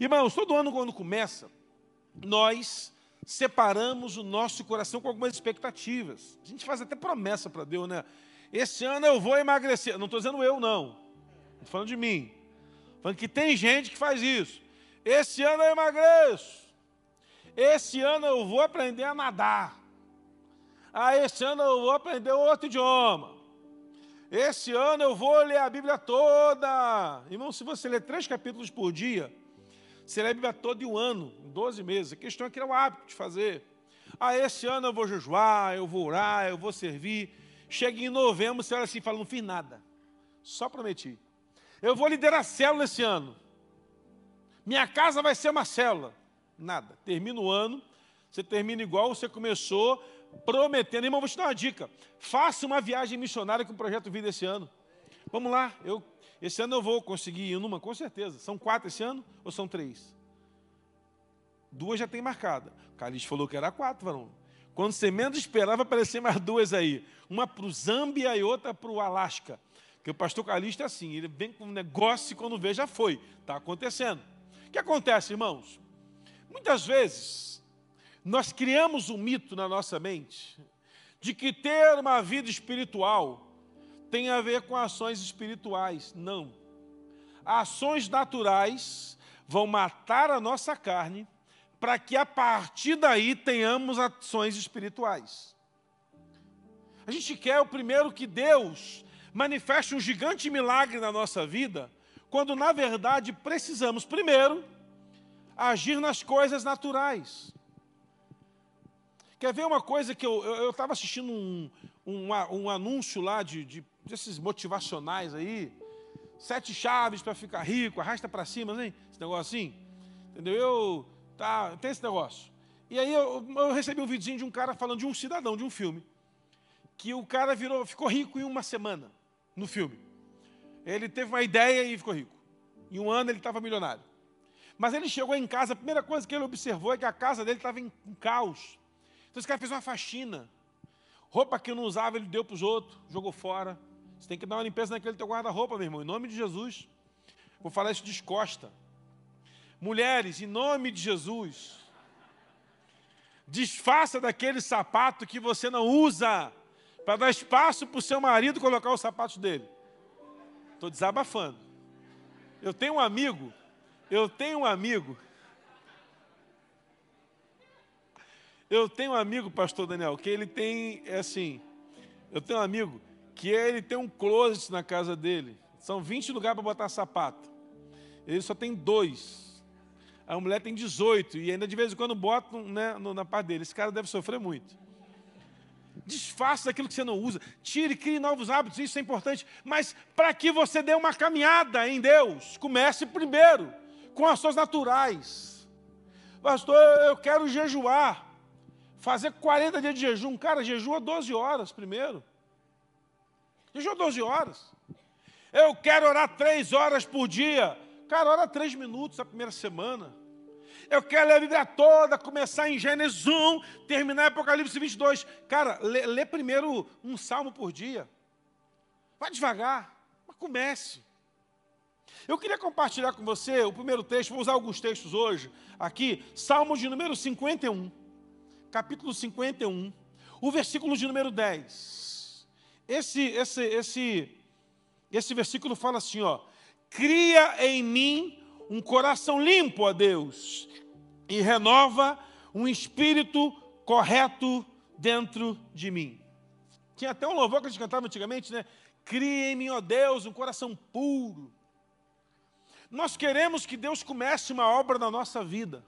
Irmãos, todo ano quando começa, nós separamos o nosso coração com algumas expectativas. A gente faz até promessa para Deus, né? Esse ano eu vou emagrecer. Não estou dizendo eu, não. Estou falando de mim. Falando que tem gente que faz isso. Esse ano eu emagreço. Esse ano eu vou aprender a nadar. Ah, esse ano eu vou aprender outro idioma. Esse ano eu vou ler a Bíblia toda. Irmão, se você ler três capítulos por dia, a toda em um ano, em 12 meses. A questão é que é o hábito de fazer. Ah, esse ano eu vou jejuar, eu vou orar, eu vou servir. Chega em novembro, você olha assim e fala, não fiz nada. Só prometi. Eu vou liderar célula esse ano. Minha casa vai ser uma célula. Nada. Termina o ano, você termina igual você começou, prometendo. Irmão, vou te dar uma dica. Faça uma viagem missionária com o Projeto Vida esse ano. Vamos lá. Eu, esse ano eu vou conseguir ir numa, com certeza. São quatro esse ano ou são três? Duas já tem marcada. O Calixto falou que era quatro, varão. Quando você menos esperava, aparecer mais duas aí. Uma para o Zâmbia e outra para o Alasca. Porque o pastor Calixto é assim, ele vem com um negócio e quando vê já foi. Está acontecendo. O que acontece, irmãos? Muitas vezes, nós criamos um mito na nossa mente de que ter uma vida espiritual tem a ver com ações espirituais. Não. Ações naturais vão matar a nossa carne para que a partir daí tenhamos ações espirituais. A gente quer o primeiro que Deus manifeste um gigante milagre na nossa vida, quando na verdade precisamos primeiro agir nas coisas naturais. Quer ver uma coisa que eu estava assistindo um, um, um, anúncio lá de, de, desses motivacionais aí, sete chaves para ficar rico, arrasta para cima, né? esse negócio assim, entendeu? Eu, tá, tem esse negócio. E aí eu, eu recebi um vidinho de um cara falando de um cidadão, de um filme, que o cara virou, ficou rico em uma semana, no filme. Ele teve uma ideia e ficou rico. Em um ano ele estava milionário. Mas ele chegou em casa, a primeira coisa que ele observou é que a casa dele estava em, em caos. Então esse cara fez uma faxina. Roupa que não usava, ele deu para os outros, jogou fora. Você tem que dar uma limpeza naquele teu guarda-roupa, meu irmão, em nome de Jesus. Vou falar isso descosta. Mulheres, em nome de Jesus, desfaça daquele sapato que você não usa, para dar espaço para o seu marido colocar os sapatos dele. Estou desabafando. Eu tenho um amigo eu tenho um amigo. Eu tenho um amigo, pastor Daniel, que ele tem, é assim, eu tenho um amigo que ele tem um closet na casa dele. São 20 lugares para botar sapato. Ele só tem dois. A mulher tem 18 e ainda de vez em quando bota né, na parte dele. Esse cara deve sofrer muito. Desfaça daquilo que você não usa. Tire, crie novos hábitos, isso é importante. Mas para que você dê uma caminhada em Deus, comece primeiro com ações naturais. Pastor, eu quero jejuar. Fazer 40 dias de jejum. Cara, jejua 12 horas primeiro. Jejua 12 horas. Eu quero orar 3 horas por dia. Cara, ora 3 minutos a primeira semana. Eu quero ler a Bíblia toda, começar em Gênesis 1, terminar Apocalipse 22. Cara, lê, lê primeiro um salmo por dia. Vai devagar, mas comece. Eu queria compartilhar com você o primeiro texto, vou usar alguns textos hoje aqui, Salmos de número 51, capítulo 51, o versículo de número 10. Esse, esse, esse, esse versículo fala assim, ó, cria em mim um coração limpo a Deus e renova um espírito correto dentro de mim. Tinha até um louvor que a gente cantava antigamente, né? Cria em mim, ó Deus, um coração puro nós queremos que Deus comece uma obra na nossa vida.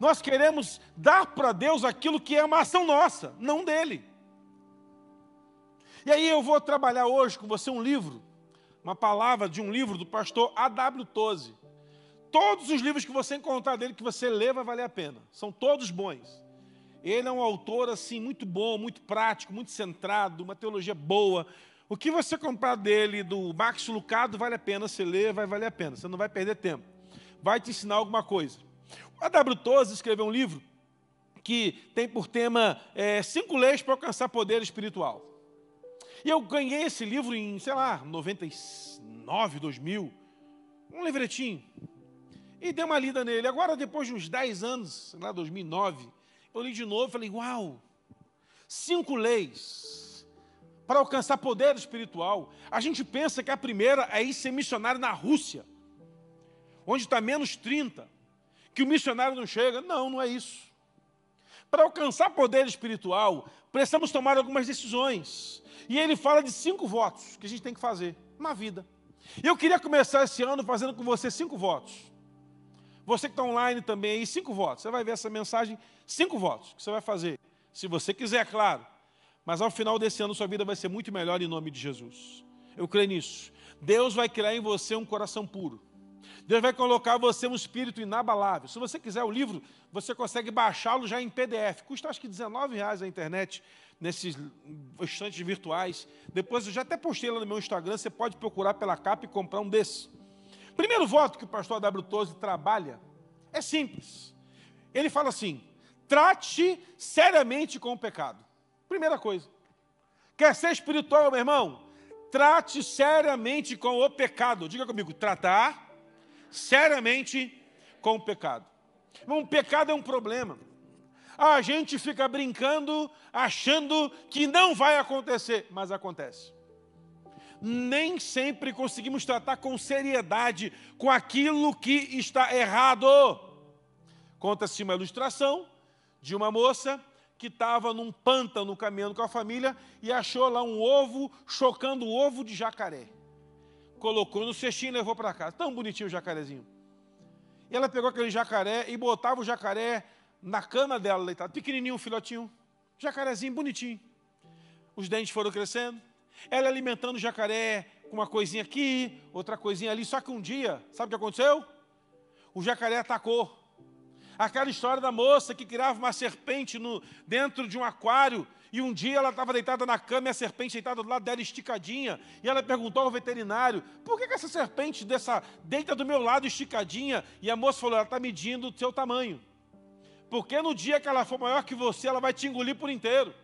Nós queremos dar para Deus aquilo que é uma ação nossa, não dele. E aí eu vou trabalhar hoje com você um livro, uma palavra de um livro do pastor A.W. Toze. Todos os livros que você encontrar dele, que você lê, vai valer a pena. São todos bons. Ele é um autor assim muito bom, muito prático, muito centrado, uma teologia boa, o que você comprar dele, do Max Lucado, vale a pena você ler, vai valer a pena. Você não vai perder tempo. Vai te ensinar alguma coisa. O A.W. Toze escreveu um livro que tem por tema é, Cinco Leis para Alcançar Poder Espiritual. E eu ganhei esse livro em, sei lá, 99, 2000. Um livretinho. E dei uma lida nele. Agora, depois de uns 10 anos, lá 2009, eu li de novo e falei, uau, cinco leis para alcançar poder espiritual. A gente pensa que a primeira é ir ser missionário na Rússia, onde está menos 30, que o missionário não chega. Não, não é isso. Para alcançar poder espiritual, precisamos tomar algumas decisões. E ele fala de cinco votos que a gente tem que fazer na vida. E eu queria começar esse ano fazendo com você cinco votos. Você que está online também aí, cinco votos. Você vai ver essa mensagem, cinco votos que você vai fazer. Se você quiser, claro. Mas ao final desse ano, sua vida vai ser muito melhor em nome de Jesus. Eu creio nisso. Deus vai criar em você um coração puro. Deus vai colocar você um espírito inabalável. Se você quiser o livro, você consegue baixá-lo já em PDF. Custa acho que R$19,00 na internet, nesses estantes virtuais. Depois eu já até postei lá no meu Instagram, você pode procurar pela capa e comprar um desses. Primeiro voto que o pastor W. Tose trabalha é simples. Ele fala assim: trate seriamente com o pecado. Primeira coisa. Quer ser espiritual, meu irmão? Trate seriamente com o pecado. Diga comigo, tratar seriamente com o pecado. Um pecado é um problema. A gente fica brincando, achando que não vai acontecer, mas acontece. Nem sempre conseguimos tratar com seriedade com aquilo que está errado. Conta-se uma ilustração de uma moça que estava num pântano caminhando com a família e achou lá um ovo, chocando o ovo de jacaré colocou no cestinho e levou para casa. Tão bonitinho o jacarezinho. E ela pegou aquele jacaré e botava o jacaré na cama dela, deitado. Pequenininho, filhotinho. Jacarezinho, bonitinho. Os dentes foram crescendo. Ela alimentando o jacaré com uma coisinha aqui, outra coisinha ali. Só que um dia, sabe o que aconteceu? O jacaré atacou. Aquela história da moça que criava uma serpente no, dentro de um aquário e um dia ela estava deitada na cama e a serpente deitada do lado dela esticadinha. E ela perguntou ao veterinário: por que, que essa serpente dessa, deita do meu lado esticadinha? E a moça falou: ela está medindo o seu tamanho. Porque no dia que ela for maior que você, ela vai te engolir por inteiro.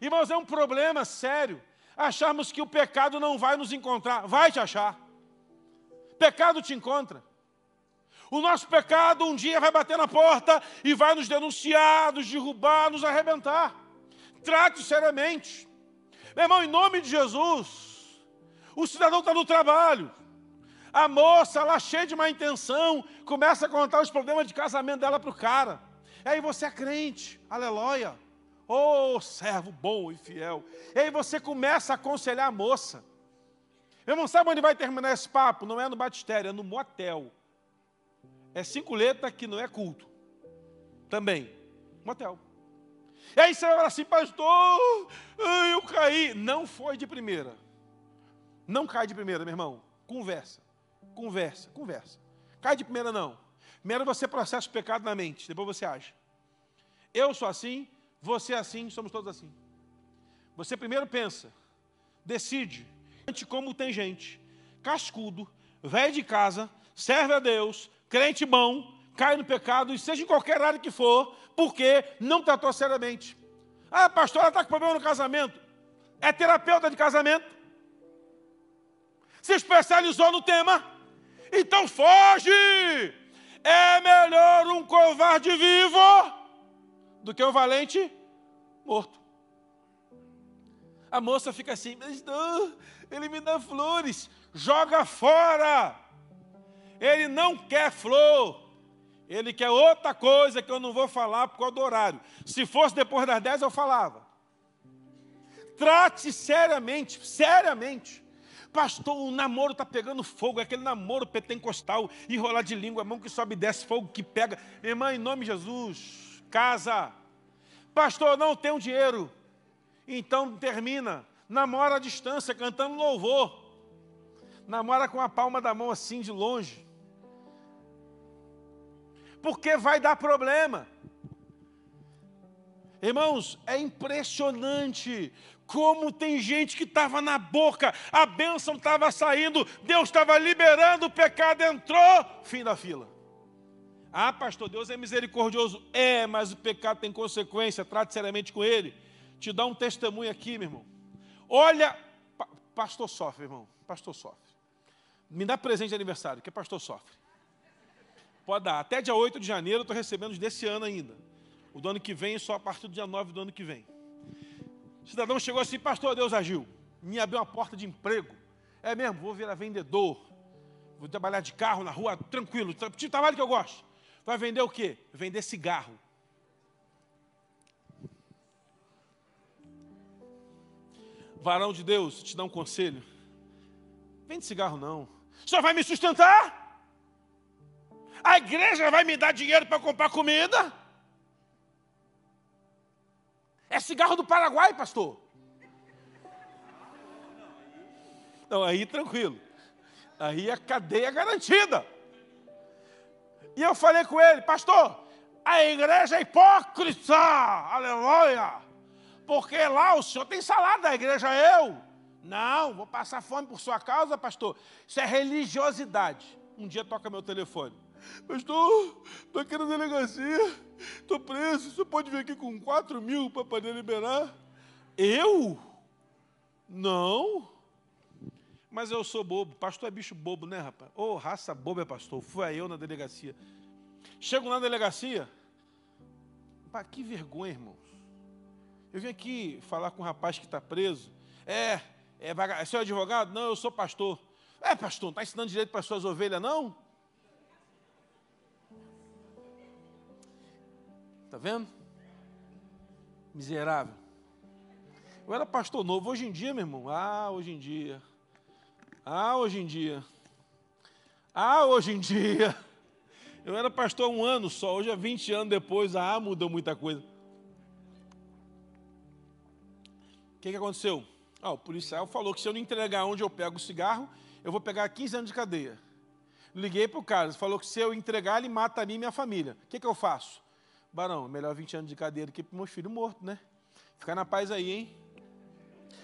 Irmãos, é um problema sério acharmos que o pecado não vai nos encontrar. Vai te achar. Pecado te encontra. O nosso pecado um dia vai bater na porta e vai nos denunciar, nos derrubar, nos arrebentar trate seriamente. Meu irmão, em nome de Jesus, o cidadão está no trabalho. A moça, lá cheia de má intenção, começa a contar os problemas de casamento dela para o cara. E aí você é crente, aleluia. Oh, servo bom e fiel. E aí você começa a aconselhar a moça. Eu não sabe onde vai terminar esse papo? Não é no batistério, é no motel. É cinco letras que não é culto. Também. Motel. E aí você vai falar assim, pastor, eu caí. Não foi de primeira. Não cai de primeira, meu irmão. Conversa, conversa, conversa. Cai de primeira, não. Primeiro você processa o pecado na mente, depois você age. Eu sou assim, você é assim, somos todos assim. Você primeiro pensa, decide, como tem gente, cascudo, velho de casa, serve a Deus, crente bom, cai no pecado, seja em qualquer área que for, porque não tratou seriamente. Ah, pastor, ela está com problema no casamento. É terapeuta de casamento. Se especializou no tema. Então foge. É melhor um covarde vivo do que um valente morto. A moça fica assim, mas não, ele me dá flores, joga fora. Ele não quer flor, ele quer outra coisa que eu não vou falar por causa do horário. Se fosse depois das 10, eu falava. Trate seriamente, seriamente. Pastor, o namoro está pegando fogo, é aquele namoro pentecostal, enrolar de língua, mão que sobe e desce, fogo que pega. Irmã, em nome de Jesus, casa. Pastor, não tenho dinheiro. Então termina. Namora à distância, cantando louvor. Namora com a palma da mão assim de longe porque vai dar problema. Irmãos, é impressionante como tem gente que estava na boca, a bênção estava saindo, Deus estava liberando, o pecado entrou, fim da fila. Ah, pastor, Deus é misericordioso. É, mas o pecado tem consequência, trate seriamente com ele. Te dá um testemunho aqui, meu irmão. Olha, pastor sofre, irmão, pastor sofre. Me dá presente de aniversário, que pastor sofre. Pode dar. Até dia 8 de janeiro eu estou recebendo desse ano ainda. O do ano que vem, só a partir do dia 9 do ano que vem. O cidadão chegou assim, pastor, Deus agiu. Me abriu uma porta de emprego. É mesmo, vou virar vendedor. Vou trabalhar de carro na rua, tranquilo. Tipo de trabalho que eu gosto. Vai vender o quê? Vender cigarro. Varão de Deus, te dá um conselho. Vende cigarro não. Senhor vai me sustentar? A igreja vai me dar dinheiro para comprar comida? É cigarro do Paraguai, pastor. Não, aí tranquilo. Aí a cadeia garantida. E eu falei com ele, pastor, a igreja é hipócrita, aleluia. Porque lá o senhor tem salário da igreja, eu. Não, vou passar fome por sua causa, pastor. Isso é religiosidade. Um dia toca meu telefone. Pastor, estou aqui na delegacia, estou preso, você pode vir aqui com 4 mil para poder liberar? Eu? Não. Mas eu sou bobo. Pastor é bicho bobo, né, rapaz? Ô, oh, raça boba é pastor. Fui eu na delegacia. Chego na delegacia. Pá, que vergonha, irmãos. Eu vim aqui falar com um rapaz que está preso. É, é, é seu advogado? Não, eu sou pastor. É, pastor, não está ensinando direito para as suas ovelhas, não? Está vendo? Miserável. Eu era pastor novo. Hoje em dia, meu irmão, ah, hoje em dia. Ah, hoje em dia. Ah, hoje em dia. Eu era pastor há um ano só, hoje é 20 anos depois, ah, mudou muita coisa. O que, que aconteceu? Ah, o policial falou que se eu não entregar onde eu pego o cigarro, eu vou pegar 15 anos de cadeia. Liguei para o cara, falou que se eu entregar, ele mata a mim e minha família. O que, que eu faço? Barão, melhor 20 anos de cadeia do que para meus filhos mortos, né? Fica na paz aí, hein?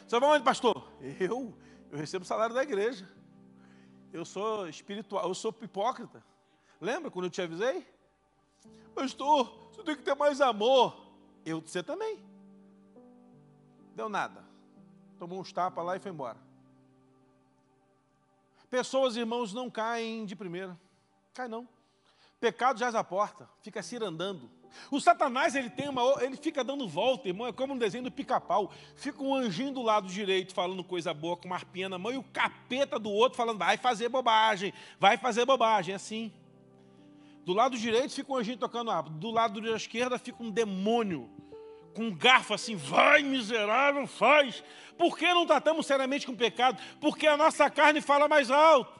Você vai onde, pastor? Eu? Eu recebo o salário da igreja. Eu sou espiritual, eu sou hipócrita. Lembra quando eu te avisei? Pastor, você tem que ter mais amor. Eu, você também. Deu nada. Tomou uns tapas lá e foi embora. Pessoas, irmãos, não caem de primeira. Cai não. Pecado jaz a porta, fica cirandando. O Satanás, ele tem uma, ele fica dando volta, irmão, é como um desenho do pica-pau. Fica um anjinho do lado direito falando coisa boa com uma arpinha na mão e o capeta do outro falando, vai fazer bobagem, vai fazer bobagem, é assim. Do lado direito fica um anjinho tocando árvore, do lado da esquerda fica um demônio com um garfo assim, vai miserável, faz. Por que não tratamos seriamente com o pecado? Porque a nossa carne fala mais alto.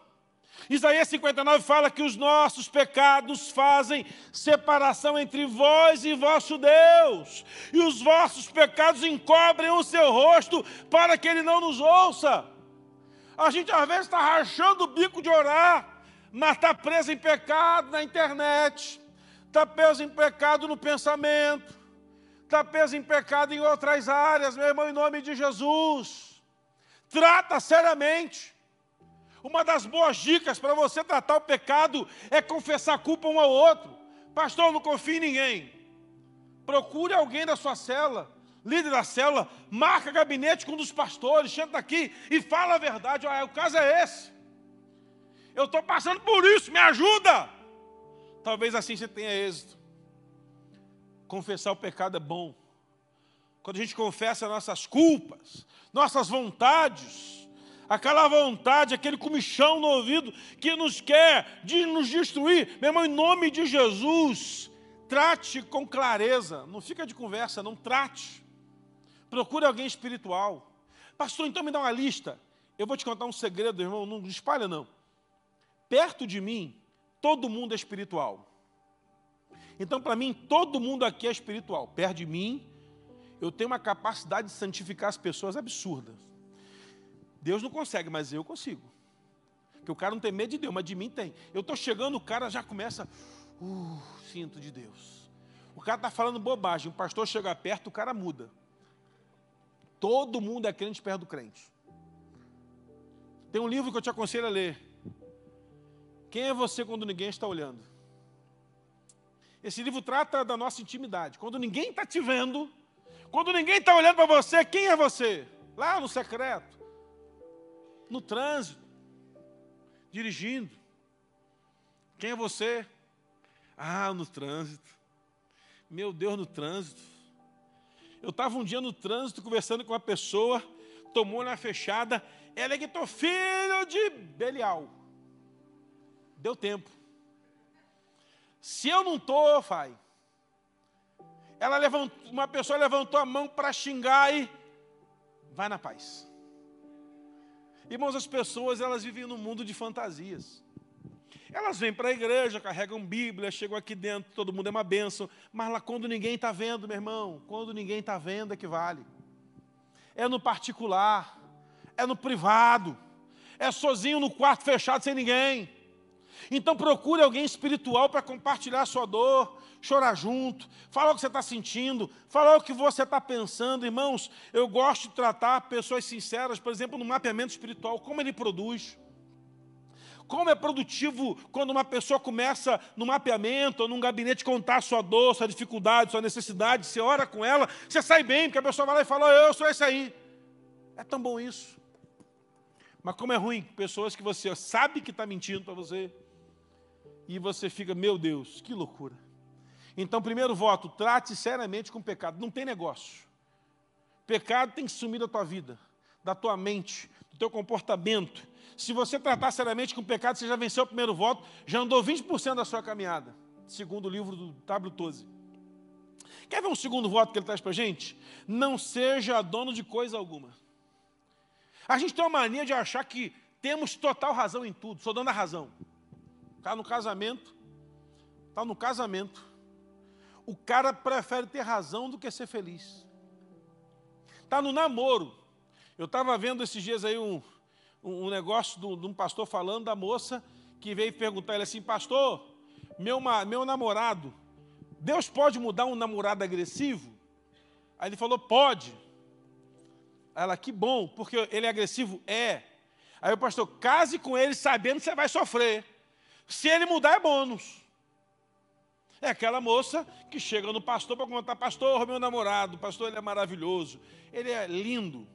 Isaías 59 fala que os nossos pecados fazem separação entre vós e vosso Deus, e os vossos pecados encobrem o seu rosto para que ele não nos ouça. A gente às vezes está rachando o bico de orar, mas está preso em pecado na internet, está preso em pecado no pensamento, está preso em pecado em outras áreas, meu irmão, em nome de Jesus. Trata seriamente. Uma das boas dicas para você tratar o pecado é confessar culpa um ao outro. Pastor, não confie em ninguém. Procure alguém da sua cela, líder da célula, marca gabinete com um dos pastores, senta aqui e fala a verdade. O caso é esse. Eu estou passando por isso, me ajuda. Talvez assim você tenha êxito. Confessar o pecado é bom. Quando a gente confessa nossas culpas, nossas vontades, aquela vontade, aquele comichão no ouvido que nos quer de nos destruir. Meu irmão, em nome de Jesus, trate com clareza, não fica de conversa, não trate. Procure alguém espiritual. Pastor, então me dá uma lista. Eu vou te contar um segredo, irmão, não espalha não. Perto de mim, todo mundo é espiritual. Então, para mim, todo mundo aqui é espiritual. Perto de mim, eu tenho uma capacidade de santificar as pessoas absurda. Deus não consegue, mas eu consigo. Porque o cara não tem medo de Deus, mas de mim tem. Eu estou chegando, o cara já começa, uh, sinto de Deus. O cara está falando bobagem, o pastor chega perto, o cara muda. Todo mundo é crente perto do crente. Tem um livro que eu te aconselho a ler. Quem é você quando ninguém está olhando? Esse livro trata da nossa intimidade. Quando ninguém está te vendo, quando ninguém está olhando para você, quem é você? Lá no secreto no trânsito, dirigindo. Quem é você? Ah, no trânsito. Meu Deus, no trânsito. Eu estava um dia no trânsito conversando com uma pessoa, tomou na fechada, ela é gritou, filho de Belial. Deu tempo. Se eu não estou, Fai. Ela levantou, uma pessoa levantou a mão para xingar e vai na paz. Irmãos, as pessoas elas vivem num mundo de fantasias. Elas vêm para a igreja, carregam Bíblia, chegam aqui dentro, todo mundo é uma bênção. Mas lá quando ninguém está vendo, meu irmão, quando ninguém está vendo é que vale. É no particular, é no privado, é sozinho no quarto fechado sem ninguém. Então procure alguém espiritual para compartilhar a sua dor, chorar junto, falar o que você está sentindo, falar o que você está pensando. Irmãos, eu gosto de tratar pessoas sinceras, por exemplo, no mapeamento espiritual, como ele produz. Como é produtivo quando uma pessoa começa no mapeamento ou num gabinete contar sua dor, sua dificuldade, sua necessidade, você ora com ela, você sai bem, porque a pessoa vai lá e fala, eu sou esse aí. É tão bom isso. Mas como é ruim, pessoas que você sabe que está mentindo para você, e você fica, meu Deus, que loucura. Então, primeiro voto, trate seriamente com pecado. Não tem negócio. Pecado tem que sumir da tua vida, da tua mente, do teu comportamento. Se você tratar seriamente com pecado, você já venceu o primeiro voto, já andou 20% da sua caminhada, segundo o livro do W12. Quer ver um segundo voto que ele traz para a gente? Não seja dono de coisa alguma. A gente tem uma mania de achar que temos total razão em tudo, sou dono da razão. Está no casamento, está no casamento, o cara prefere ter razão do que ser feliz. Está no namoro. Eu estava vendo esses dias aí um, um negócio de um pastor falando da moça que veio perguntar ele assim, pastor, meu, meu namorado, Deus pode mudar um namorado agressivo? Aí ele falou, pode. Ela, que bom, porque ele é agressivo? É. Aí o pastor, case com ele sabendo que você vai sofrer. Se ele mudar, é bônus. É aquela moça que chega no pastor para contar, pastor, meu namorado, pastor, ele é maravilhoso, ele é lindo.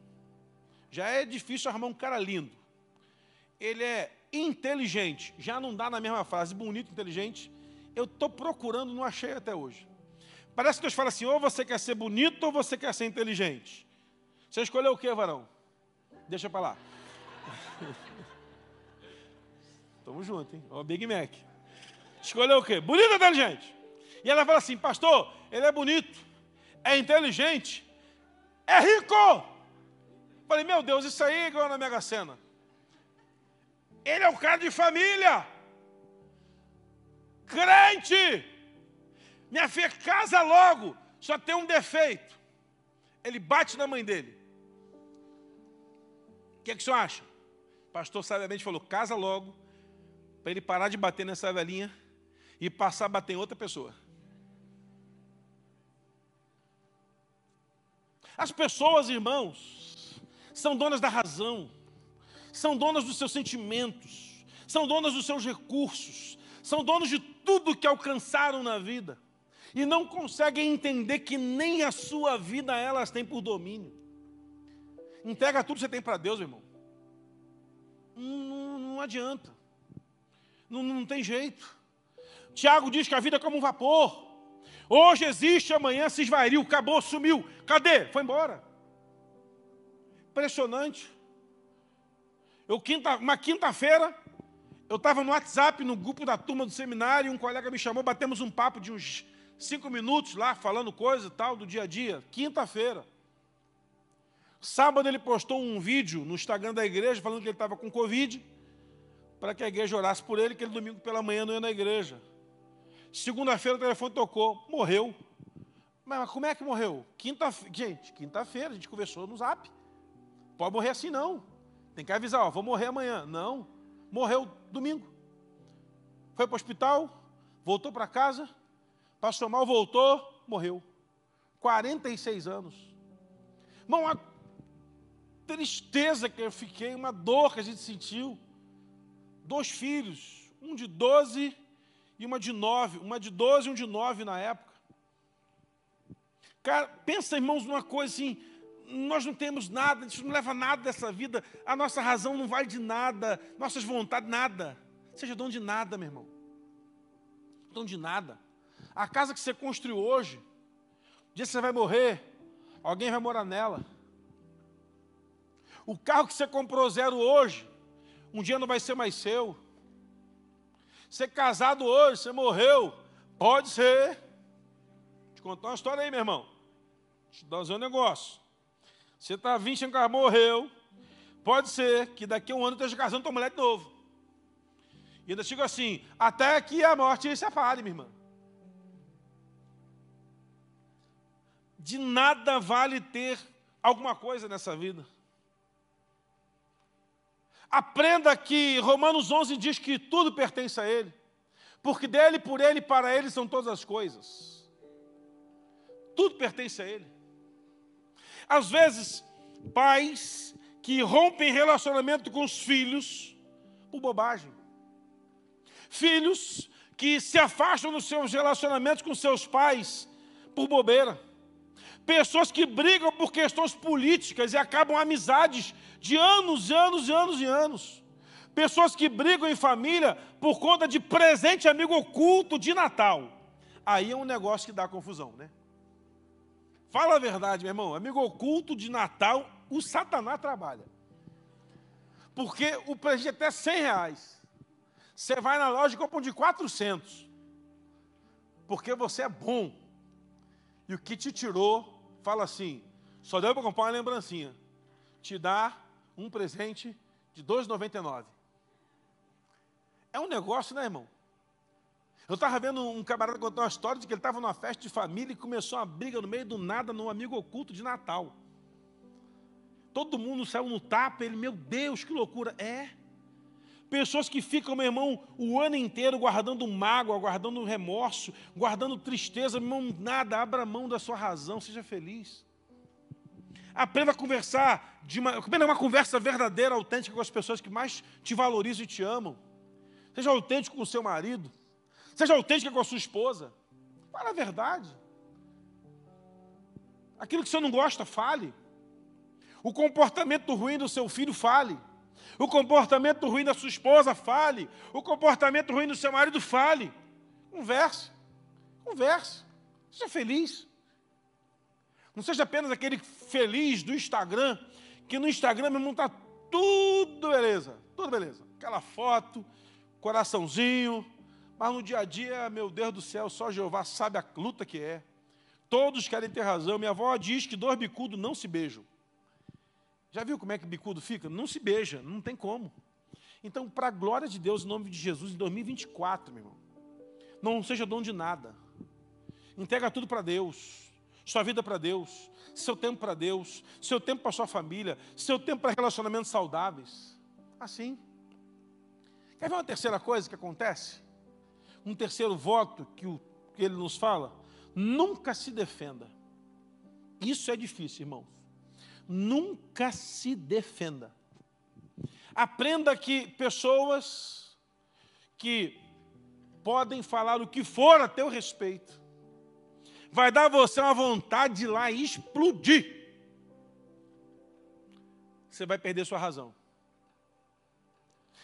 Já é difícil arrumar um cara lindo. Ele é inteligente, já não dá na mesma frase, bonito, inteligente. Eu estou procurando, não achei até hoje. Parece que Deus fala assim, ou você quer ser bonito ou você quer ser inteligente. Você escolheu o que, varão? Deixa para lá. Tamo junto, hein? Ó, Big Mac. Escolheu o quê? Bonito ou inteligente? E ela fala assim, pastor, ele é bonito, é inteligente, é rico. Falei, meu Deus, isso aí ganhou na Mega Sena. Ele é o cara de família. Crente. Minha filha, casa logo. Só tem um defeito. Ele bate na mãe dele. O que, é que o senhor acha? Pastor sabiamente falou, casa logo, para ele parar de bater nessa velhinha e passar a bater em outra pessoa. As pessoas, irmãos, são donas da razão, são donas dos seus sentimentos, são donas dos seus recursos, são donos de tudo que alcançaram na vida e não conseguem entender que nem a sua vida elas têm por domínio. Entrega tudo que você tem para Deus, irmão. Não, não adianta. Não, não tem jeito. Tiago diz que a vida é como um vapor. Hoje existe, amanhã se esvaiu, acabou, sumiu. Cadê? Foi embora. Impressionante. Eu, quinta, uma quinta-feira, eu estava no WhatsApp, no grupo da turma do seminário, e um colega me chamou, batemos um papo de uns cinco minutos lá, falando coisa e tal, do dia a dia. Quinta-feira. Sábado ele postou um vídeo no Instagram da igreja, falando que ele estava com Covid, para que a igreja orasse por ele, que ele domingo pela manhã não ia na igreja. Segunda-feira o telefone tocou, morreu. Mas como é que morreu? Quinta, gente, quinta-feira, a gente conversou no zap. Pode morrer assim não. Tem que avisar, ó, vou morrer amanhã. Não. Morreu domingo. Foi para o hospital, voltou para casa, passou mal, voltou, morreu. 46 anos. Irmão, uma tristeza que eu fiquei, uma dor que a gente sentiu. Dois filhos, um de 12 e uma de nove, uma de doze e um de nove na época. Cara, pensa, irmãos, numa coisa assim, nós não temos nada, gente não leva nada dessa vida, a nossa razão não vale de nada, nossas vontades, nada. Seja dono de nada, meu irmão. Então, de nada. A casa que você construiu hoje, um dia você vai morrer, alguém vai morar nela. O carro que você comprou zero hoje, um dia não vai ser mais seu. Ser casado hoje, você morreu, pode ser. Te contar uma história aí, meu irmão. Eu dar um negócio. Você está 20 anos, morreu. Pode ser que daqui a um ano esteja casando com uma mulher de novo. E ainda chega assim, até que a morte se afale, minha irmã. De nada vale ter alguma coisa nessa vida. Aprenda que Romanos 11 diz que tudo pertence a Ele, porque dele, por Ele e para Ele são todas as coisas. Tudo pertence a Ele. Às vezes, pais que rompem relacionamento com os filhos por bobagem. Filhos que se afastam dos seus relacionamentos com seus pais por bobeira. Pessoas que brigam por questões políticas e acabam amizades de anos, anos e anos e anos. Pessoas que brigam em família por conta de presente amigo oculto de Natal. Aí é um negócio que dá confusão, né? Fala a verdade, meu irmão. Amigo oculto de Natal, o Satanás trabalha. Porque o presente é até 100 reais. Você vai na loja e compra um de 400. Porque você é bom. E o que te tirou fala assim: só deu para comprar uma lembrancinha. Te dá um presente de R$ 2,99. É um negócio, né, irmão? Eu estava vendo um camarada contar uma história de que ele estava numa festa de família e começou uma briga no meio do nada num amigo oculto de Natal. Todo mundo saiu no tapa, ele, meu Deus, que loucura. É. Pessoas que ficam, meu irmão, o ano inteiro guardando mágoa, guardando remorso, guardando tristeza, meu irmão, nada, abra mão da sua razão, seja feliz. Aprenda a conversar, de uma, aprenda uma conversa verdadeira, autêntica com as pessoas que mais te valorizam e te amam. Seja autêntico com o seu marido, seja autêntica com a sua esposa. Fala a verdade. Aquilo que você não gosta, fale. O comportamento ruim do seu filho, fale. O comportamento ruim da sua esposa, fale. O comportamento ruim do seu marido, fale. Converse. Converse. Seja feliz. Não seja apenas aquele feliz do Instagram, que no Instagram mesmo está tudo beleza. Tudo beleza. Aquela foto, coraçãozinho. Mas no dia a dia, meu Deus do céu, só Jeová sabe a luta que é. Todos querem ter razão. Minha avó diz que dois bicudos não se beijam. Já viu como é que bicudo fica? Não se beija, não tem como. Então, para a glória de Deus, em nome de Jesus, em 2024, meu irmão, não seja dono de nada. Entrega tudo para Deus. Sua vida para Deus. Seu tempo para Deus. Seu tempo para sua família. Seu tempo para relacionamentos saudáveis. Assim. Quer ver uma terceira coisa que acontece? Um terceiro voto que, o, que ele nos fala? Nunca se defenda. Isso é difícil, irmãos nunca se defenda. Aprenda que pessoas que podem falar o que for a teu respeito, vai dar você uma vontade de lá explodir. Você vai perder sua razão.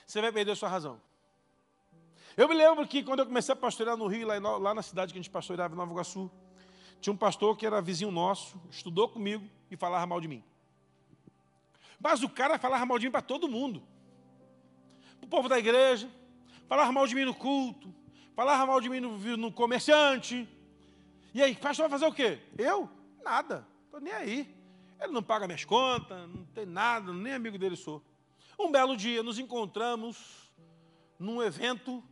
Você vai perder sua razão. Eu me lembro que quando eu comecei a pastorear no Rio, lá, lá na cidade que a gente pastoreava em Nova Iguaçu, tinha um pastor que era vizinho nosso, estudou comigo e falava mal de mim. Mas o cara falava mal de mim para todo mundo. Para o povo da igreja, falava mal de mim no culto, falava mal de mim no, no comerciante. E aí, pastor vai fazer o quê? Eu? Nada. Estou nem aí. Ele não paga minhas contas, não tem nada, nem amigo dele sou. Um belo dia nos encontramos num evento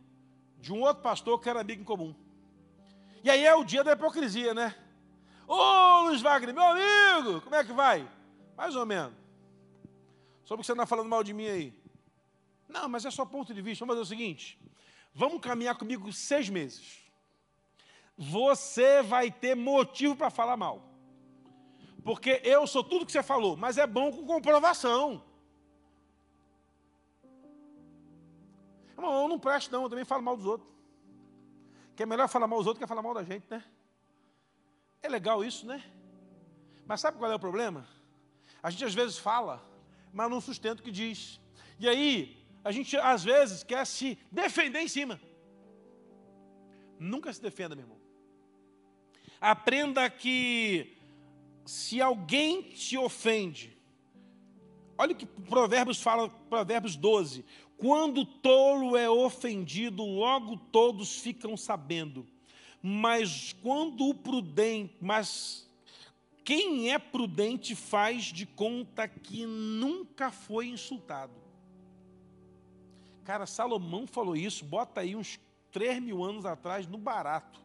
de um outro pastor que era amigo em comum. E aí é o dia da hipocrisia, né? Ô Luiz Wagner, meu amigo, como é que vai? Mais ou menos. Só porque você não está falando mal de mim aí. Não, mas é só ponto de vista. Vamos fazer o seguinte: vamos caminhar comigo seis meses. Você vai ter motivo para falar mal. Porque eu sou tudo que você falou, mas é bom com comprovação. Irmão, eu não presto, não, eu também falo mal dos outros. Que é melhor falar mal dos outros que falar mal da gente, né? É legal isso, né? Mas sabe qual é o problema? A gente às vezes fala mas não sustenta o que diz. E aí, a gente às vezes quer se defender em cima. Nunca se defenda, meu irmão. Aprenda que se alguém te ofende, olha o que Provérbios fala, Provérbios 12: quando o tolo é ofendido, logo todos ficam sabendo. Mas quando o prudente, mas quem é prudente faz de conta que nunca foi insultado. Cara, Salomão falou isso, bota aí uns 3 mil anos atrás no barato.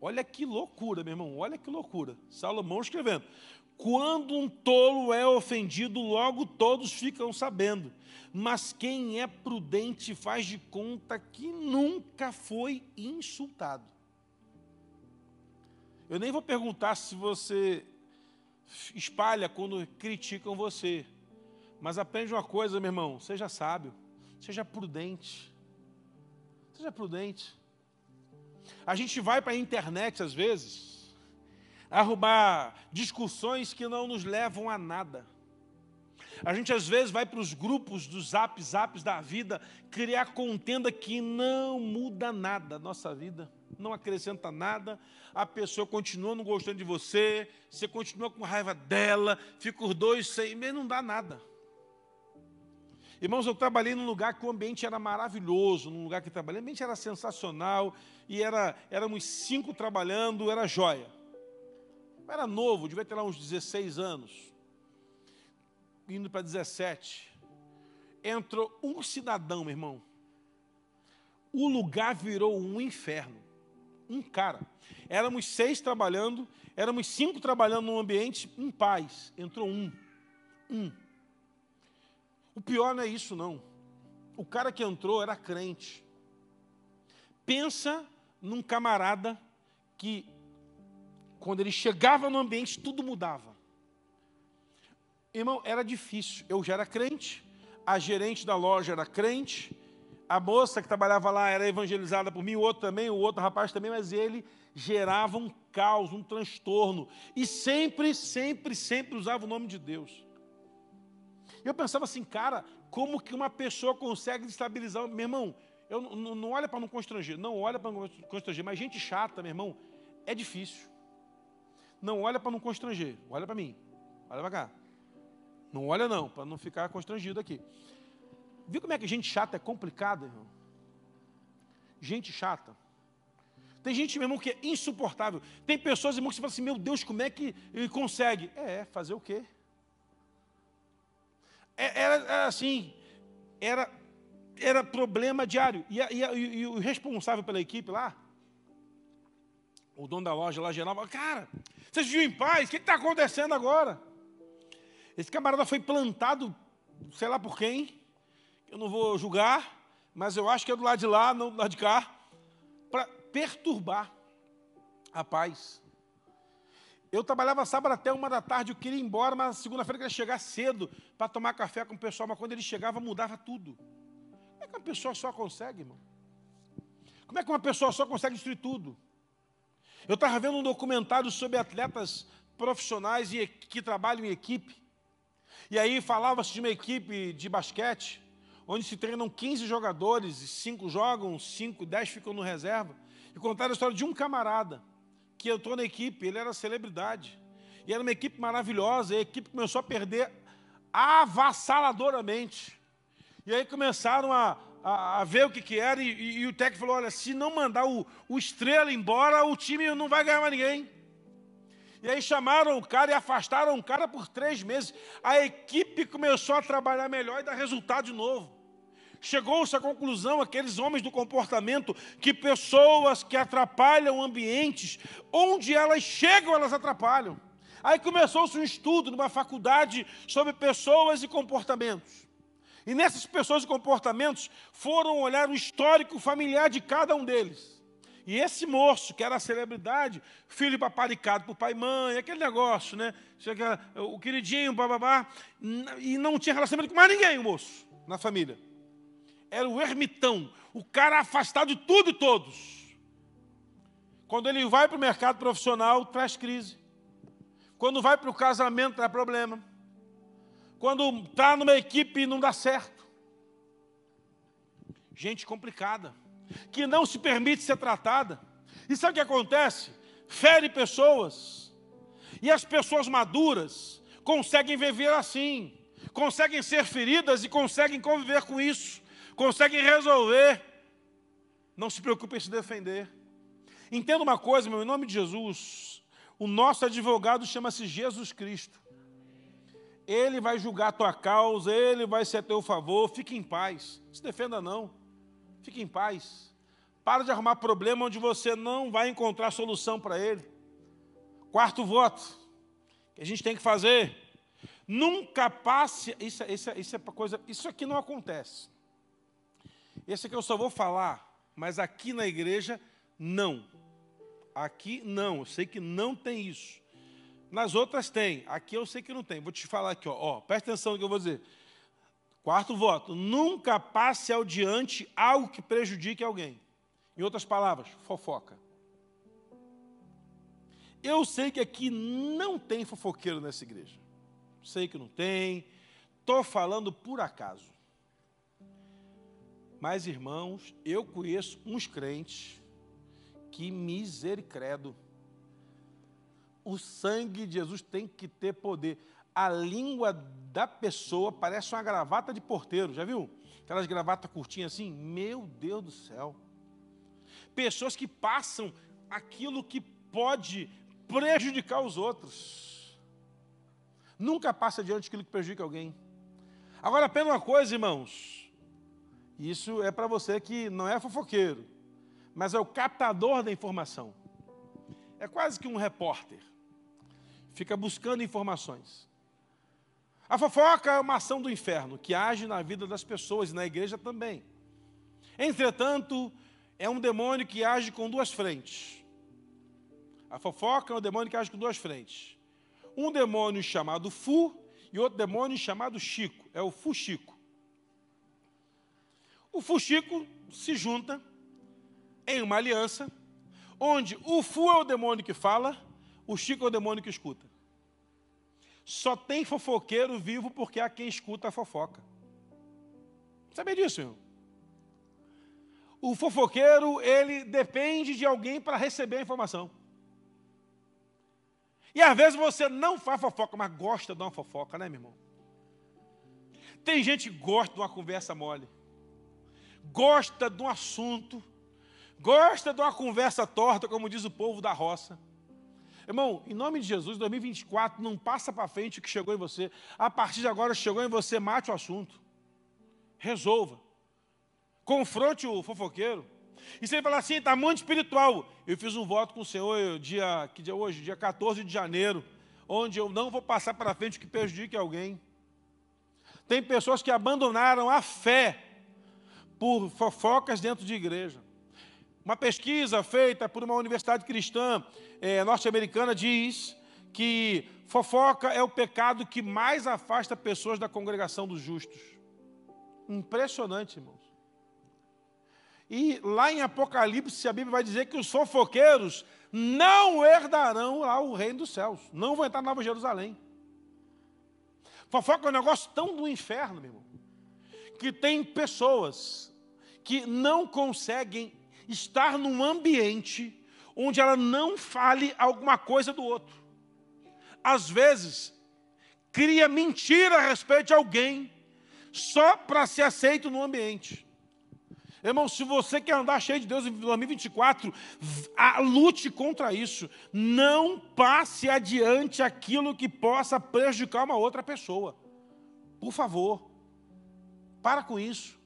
Olha que loucura, meu irmão, olha que loucura. Salomão escrevendo: quando um tolo é ofendido, logo todos ficam sabendo. Mas quem é prudente faz de conta que nunca foi insultado. Eu nem vou perguntar se você espalha quando criticam você. Mas aprende uma coisa, meu irmão: seja sábio, seja prudente. Seja prudente. A gente vai para a internet, às vezes, arrumar discussões que não nos levam a nada. A gente às vezes vai para os grupos dos zap zaps da vida criar contenda que não muda nada nossa vida, não acrescenta nada. A pessoa continua não gostando de você, você continua com raiva dela, fica os dois sem, mas não dá nada. Irmãos, eu trabalhei num lugar que o ambiente era maravilhoso, num lugar que eu trabalhei, o ambiente era sensacional, e era, éramos cinco trabalhando, era joia. Eu era novo, devia ter lá uns 16 anos indo para 17, entrou um cidadão, meu irmão. O lugar virou um inferno. Um cara. Éramos seis trabalhando, éramos cinco trabalhando num ambiente em paz. Entrou um. Um. O pior não é isso, não. O cara que entrou era crente. Pensa num camarada que, quando ele chegava no ambiente, tudo mudava. Irmão, era difícil. Eu já era crente, a gerente da loja era crente, a moça que trabalhava lá era evangelizada por mim, o outro também, o outro rapaz também, mas ele gerava um caos, um transtorno. E sempre, sempre, sempre usava o nome de Deus. Eu pensava assim, cara, como que uma pessoa consegue estabilizar? Meu irmão, eu, não, não olha para não constranger, não olha para não constranger, mas gente chata, meu irmão, é difícil. Não olha para não constranger, olha para mim, olha para cá. Não olha não, para não ficar constrangido aqui. Viu como é que gente chata é complicada, irmão? Gente chata. Tem gente, meu irmão, que é insuportável. Tem pessoas, irmão, que você fala assim, meu Deus, como é que ele consegue? É, fazer o quê? É, era, era assim, era, era problema diário. E, e, e, e, o responsável pela equipe lá, o dono da loja lá geral, cara, vocês viram em paz? O que está acontecendo agora? Esse camarada foi plantado, sei lá por quem, eu não vou julgar, mas eu acho que é do lado de lá, não do lado de cá, para perturbar a paz. Eu trabalhava sábado até uma da tarde, eu queria ir embora, mas segunda-feira eu queria chegar cedo para tomar café com o pessoal, mas quando ele chegava mudava tudo. Como é que uma pessoa só consegue, irmão? Como é que uma pessoa só consegue destruir tudo? Eu estava vendo um documentário sobre atletas profissionais que trabalham em equipe. E aí falava-se de uma equipe de basquete, onde se treinam 15 jogadores, e 5 jogam, 5, 10 ficam no reserva. E contaram a história de um camarada que entrou na equipe, ele era celebridade. E era uma equipe maravilhosa, e a equipe começou a perder avassaladoramente. E aí começaram a, a, a ver o que, que era, e, e, e, o técnico falou: olha, se não mandar o, o estrela embora, o time não vai ganhar mais ninguém. E aí chamaram o cara e afastaram o cara por três meses. A equipe começou a trabalhar melhor e dar resultado de novo. Chegou-se à conclusão, aqueles homens do comportamento, que pessoas que atrapalham ambientes, onde elas chegam, elas atrapalham. Aí começou-se um estudo numa faculdade sobre pessoas e comportamentos. E nessas pessoas e comportamentos foram olhar o histórico familiar de cada um deles. E esse moço, que era a celebridade, filho paparicado por pai e mãe, aquele negócio, né? O queridinho, bababá, e não tinha relacionamento com mais ninguém, o moço, na família. Era o ermitão, o cara afastado de tudo e todos. Quando ele vai para o mercado profissional, traz crise. Quando vai para o casamento, traz problema. Quando está numa equipe, não dá certo. Gente complicada que não se permite ser tratada. E sabe o que acontece? Fere pessoas. E as pessoas maduras conseguem viver assim, conseguem ser feridas e conseguem conviver com isso, conseguem resolver. Não se preocupe em se defender. Entenda uma coisa, meu, em nome de Jesus, o nosso advogado chama-se Jesus Cristo. Ele vai julgar a tua causa, ele vai ser a teu favor. Fique em paz. Se defenda, não. Fique em paz. Para de arrumar problema onde você não vai encontrar solução para ele. Quarto voto que a gente tem que fazer. Nunca passe. Isso, isso, isso é coisa. Isso aqui não acontece. Esse aqui eu só vou falar, mas aqui na igreja, não. Aqui não. Eu sei que não tem isso. Nas outras tem. Aqui eu sei que não tem. Vou te falar aqui, ó. ó presta atenção no que eu vou dizer. Quarto voto. Nunca passe ao diante algo que prejudique alguém. Em outras palavras, fofoca. Eu sei que aqui não tem fofoqueiro nessa igreja. Sei que não tem. Estou falando por acaso. Mas, irmãos, eu conheço uns crentes que misericredo o sangue de Jesus tem que ter poder. A língua da pessoa parece uma gravata de porteiro, já viu? Aquelas gravatas curtinhas assim, meu Deus do céu. Pessoas que passam aquilo que pode prejudicar os outros. Nunca passa diante aquilo que prejudica alguém. Agora, apenas uma coisa, irmãos. Isso é para você que não é fofoqueiro, mas é o captador da informação. É quase que um repórter fica buscando informações. A fofoca é uma ação do inferno que age na vida das pessoas e na igreja também. Entretanto, é um demônio que age com duas frentes. A fofoca é um demônio que age com duas frentes. Um demônio chamado Fu e outro demônio chamado Chico. É o Fuxico. O Fuxico se junta em uma aliança, onde o Fu é o demônio que fala o Chico é o demônio que escuta. Só tem fofoqueiro vivo porque há quem escuta a fofoca. Sabia disso, irmão? O fofoqueiro, ele depende de alguém para receber a informação. E às vezes você não faz fofoca, mas gosta de uma fofoca, né, meu irmão? Tem gente que gosta de uma conversa mole, gosta de um assunto, gosta de uma conversa torta, como diz o povo da roça. Irmão, em nome de Jesus, 2024, não passa para frente o que chegou em você. A partir de agora chegou em você, mate o assunto. Resolva. Confronte o fofoqueiro. E se ele falar assim, está muito espiritual. Eu fiz um voto com o Senhor dia, que dia hoje? Dia 14 de janeiro, onde eu não vou passar para frente o que prejudique alguém. Tem pessoas que abandonaram a fé por fofocas dentro de igreja. Uma pesquisa feita por uma universidade cristã é, norte-americana diz que fofoca é o pecado que mais afasta pessoas da congregação dos justos. Impressionante, irmãos. E lá em Apocalipse, a Bíblia vai dizer que os fofoqueiros não herdarão lá o reino dos céus, não vão entrar na Nova Jerusalém. Fofoca é um negócio tão do inferno, meu irmão, que tem pessoas que não conseguem estar num ambiente onde ela não fale alguma coisa do outro. Às vezes, cria mentira a respeito de alguém só para ser aceito no ambiente. Irmão, se você quer andar cheio de Deus em 2024, lute contra isso. Não passe adiante aquilo que possa prejudicar uma outra pessoa. Por favor, para com isso.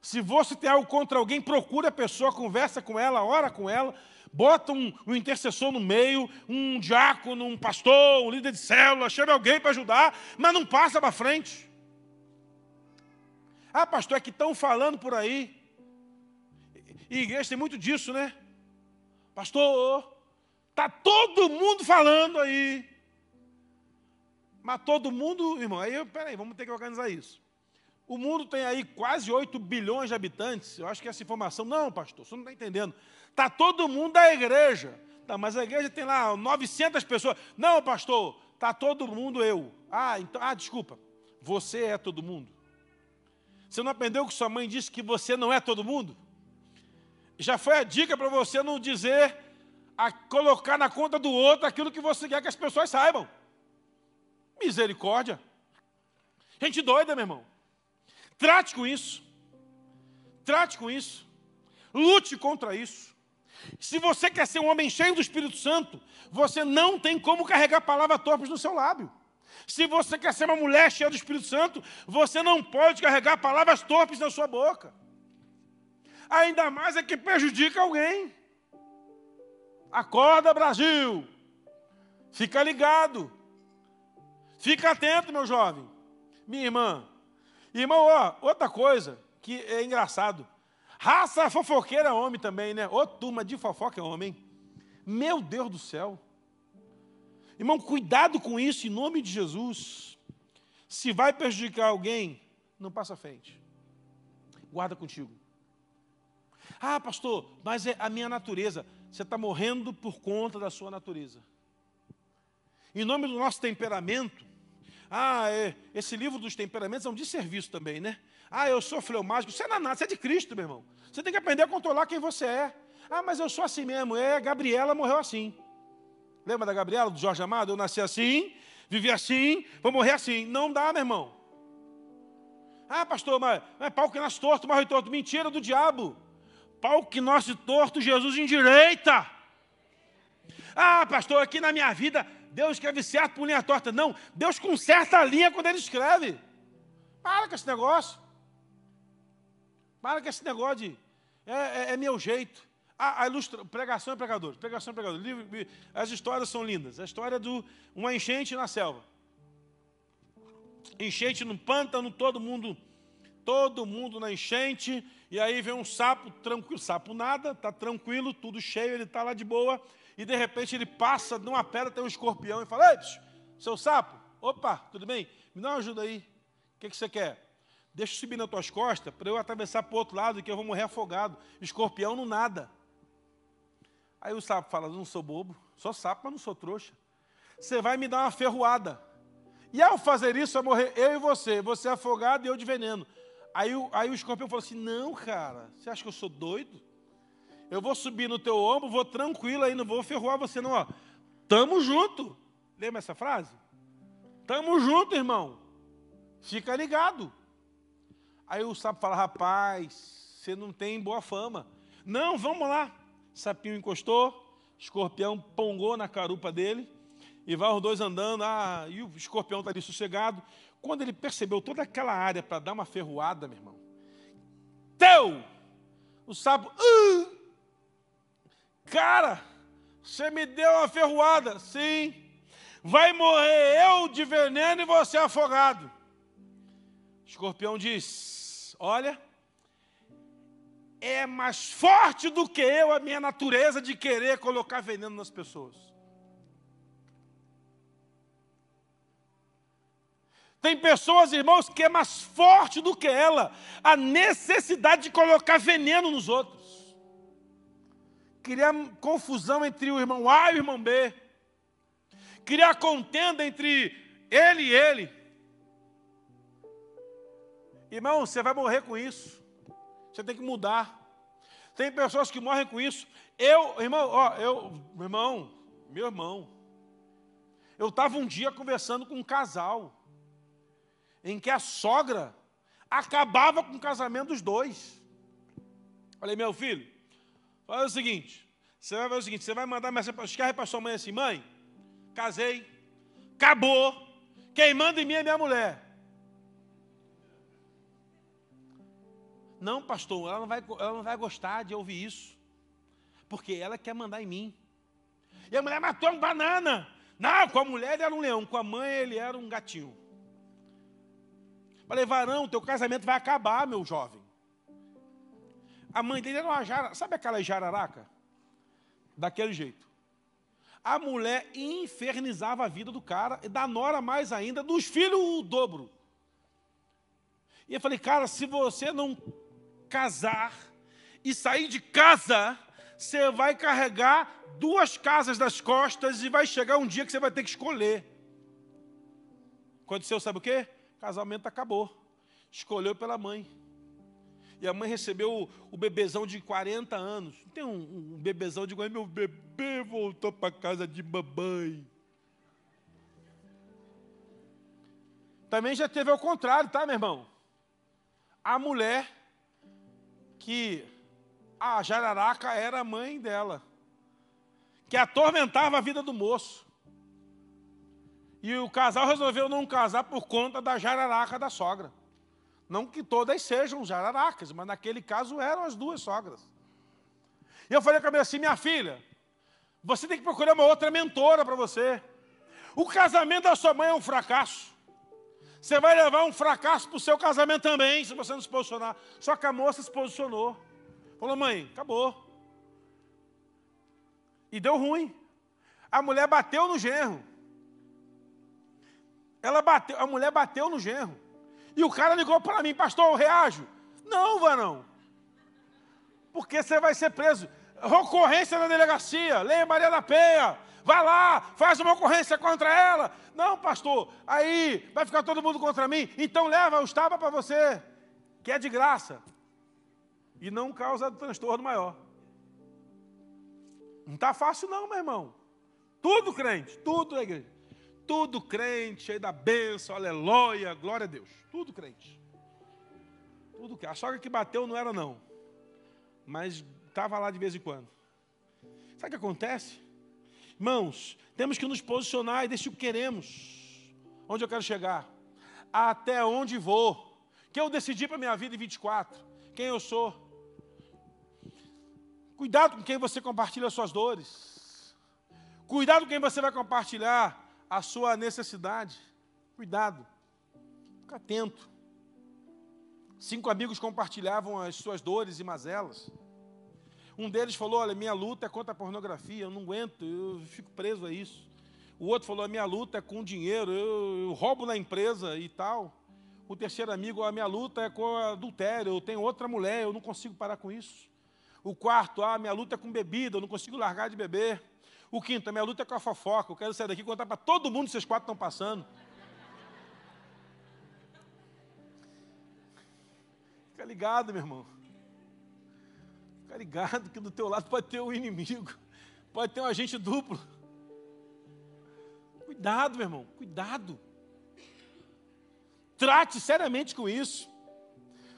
Se você tem algo contra alguém, procura a pessoa, conversa com ela, ora com ela, bota um, um intercessor no meio, um diácono, um pastor, um líder de célula, chama alguém para ajudar, mas não passa para frente. Ah, pastor, é que estão falando por aí. E igreja tem muito disso, né? Pastor, está todo mundo falando aí. Mas todo mundo, irmão, aí, peraí, vamos ter que organizar isso. O mundo tem aí quase 8 bilhões de habitantes. Eu acho que essa informação. Não, pastor, você não está entendendo. Está todo mundo da igreja. Tá, mas a igreja tem lá 900 pessoas. Não, pastor, está todo mundo eu. Ah, então, ah, desculpa. Você é todo mundo. Você não aprendeu que sua mãe disse que você não é todo mundo? Já foi a dica para você não dizer, a colocar na conta do outro aquilo que você quer que as pessoas saibam. Misericórdia. Gente doida, meu irmão. Trate com isso. Trate com isso. Lute contra isso. Se você quer ser um homem cheio do Espírito Santo, você não tem como carregar palavras torpes no seu lábio. Se você quer ser uma mulher cheia do Espírito Santo, você não pode carregar palavras torpes na sua boca. Ainda mais é que prejudica alguém. Acorda, Brasil. Fica ligado. Fica atento, meu jovem. Minha irmã. Irmão, ó, outra coisa que é engraçado. Raça fofoqueira é homem também, né? Ô turma de fofoca é homem. Meu Deus do céu. Irmão, cuidado com isso em nome de Jesus. Se vai prejudicar alguém, não passa à frente. Guarda contigo. Ah, pastor, mas é a minha natureza. Você está morrendo por conta da sua natureza. Em nome do nosso temperamento, ah, é, esse livro dos temperamentos é um desserviço também, né? Ah, eu sou fleumático. Você é nada, você é de Cristo, meu irmão. Você tem que aprender a controlar quem você é. Ah, mas eu sou assim mesmo. É, Gabriela morreu assim. Lembra da Gabriela, do Jorge Amado? Eu nasci assim, vivi assim, vou morrer assim. Não dá, meu irmão. Ah, pastor, mas, mas pau que nasce torto, morre torto. Mentira do diabo. Pau que nasce torto, Jesus endireita. Ah, pastor, aqui na minha vida, Deus escreve certo por linha torta. Não, Deus conserta a linha quando Ele escreve. Para com esse negócio. Para com esse negócio de. É, é, é meu jeito. A, a ilustra, pregação é pregador. Pregação é pregador. As histórias são lindas. A história de uma enchente na selva. Enchente no pântano, todo mundo, todo mundo na enchente. E aí vem um sapo tranquilo, sapo nada, está tranquilo, tudo cheio, ele está lá de boa. E de repente ele passa numa pedra, tem um escorpião e fala: Ei, seu sapo, opa, tudo bem? Me dá uma ajuda aí. O que, que você quer? Deixa eu subir nas tuas costas para eu atravessar para o outro lado que eu vou morrer afogado. Escorpião não nada. Aí o sapo fala: Não sou bobo, sou sapo, mas não sou trouxa. Você vai me dar uma ferroada. E ao fazer isso, vai morrer eu e você. Você afogado e eu de veneno. Aí, aí o escorpião falou assim: Não, cara, você acha que eu sou doido? Eu vou subir no teu ombro, vou tranquilo aí, não vou ferroar você, não. Ó. Tamo junto. Lembra essa frase? Tamo junto, irmão. Fica ligado. Aí o sapo fala: Rapaz, você não tem boa fama. Não, vamos lá. Sapinho encostou, escorpião pongou na carupa dele, e vai os dois andando, ah, e o escorpião está ali sossegado. Quando ele percebeu toda aquela área para dar uma ferroada, meu irmão, teu! O sapo, uh! Cara, você me deu uma ferroada, sim, vai morrer eu de veneno e você afogado. Escorpião diz: Olha, é mais forte do que eu a minha natureza de querer colocar veneno nas pessoas. Tem pessoas, irmãos, que é mais forte do que ela a necessidade de colocar veneno nos outros. Criar confusão entre o irmão A e o irmão B. Criar contenda entre ele e ele. Irmão, você vai morrer com isso. Você tem que mudar. Tem pessoas que morrem com isso. Eu, irmão, ó, eu, irmão, meu irmão. Eu estava um dia conversando com um casal em que a sogra acabava com o casamento dos dois. Falei, meu filho, faz o seguinte, você vai fazer o seguinte, você vai mandar mensagem para sua mãe assim, mãe, casei, acabou, quem manda em mim é minha mulher. Não, pastor, ela não, vai, ela não vai gostar de ouvir isso. Porque ela quer mandar em mim. E a mulher matou um banana. Não, com a mulher ele era um leão, com a mãe ele era um gatinho. Falei, varão, teu casamento vai acabar, meu jovem. A mãe dele era uma jararaca. Sabe aquela jararaca? Daquele jeito. A mulher infernizava a vida do cara, e da nora mais ainda, dos filhos o dobro. E eu falei, cara, se você não casar e sair de casa, você vai carregar duas casas das costas e vai chegar um dia que você vai ter que escolher. Aconteceu, sabe o quê? Casamento acabou. escolheu pela mãe. E a mãe recebeu o, o bebezão de 40 anos. Tem um, um bebezão de meu bebê voltou para casa de mamãe. Também já teve ao contrário, tá, meu irmão? A mulher que a jararaca era a mãe dela, que atormentava a vida do moço. E o casal resolveu não casar por conta da jararaca da sogra. Não que todas sejam jararacas, mas naquele caso eram as duas sogras. E eu falei com a minha assim, minha filha, você tem que procurar uma outra mentora para você. O casamento da sua mãe é um fracasso. Você vai levar um fracasso para o seu casamento também, se você não se posicionar. Só que a moça se posicionou. Falou, mãe, acabou. E deu ruim. A mulher bateu no genro. Ela bateu, a mulher bateu no genro. E o cara ligou para mim, pastor, eu reajo. Não, varão. Porque você vai ser preso. Ocorrência na delegacia, leia Maria da Penha. Vai lá, faz uma ocorrência contra ela. Não, pastor, aí vai ficar todo mundo contra mim. Então leva os tapas para você, que é de graça. E não causa transtorno maior. Não está fácil, não, meu irmão. Tudo crente, tudo na igreja. Tudo crente, cheio da bênção, aleluia, glória a Deus. Tudo crente. Tudo crente. A sogra que bateu não era, não. Mas estava lá de vez em quando. Sabe o que acontece? Irmãos, temos que nos posicionar e decidir o que queremos. Onde eu quero chegar? Até onde vou? Que eu decidi para a minha vida em 24. Quem eu sou? Cuidado com quem você compartilha as suas dores. Cuidado com quem você vai compartilhar a sua necessidade. Cuidado. Fica atento. Cinco amigos compartilhavam as suas dores e mazelas. Um deles falou: Olha, minha luta é contra a pornografia, eu não aguento, eu fico preso a isso. O outro falou: A minha luta é com dinheiro, eu, eu roubo na empresa e tal. O terceiro amigo: A minha luta é com adultério, eu tenho outra mulher, eu não consigo parar com isso. O quarto: Ah, minha luta é com bebida, eu não consigo largar de beber. O quinto, a minha luta é com a fofoca. Eu quero sair daqui e contar para todo mundo que vocês quatro estão passando. Fica ligado, meu irmão. Fica ligado que do teu lado pode ter um inimigo. Pode ter um agente duplo. Cuidado, meu irmão. Cuidado. Trate seriamente com isso.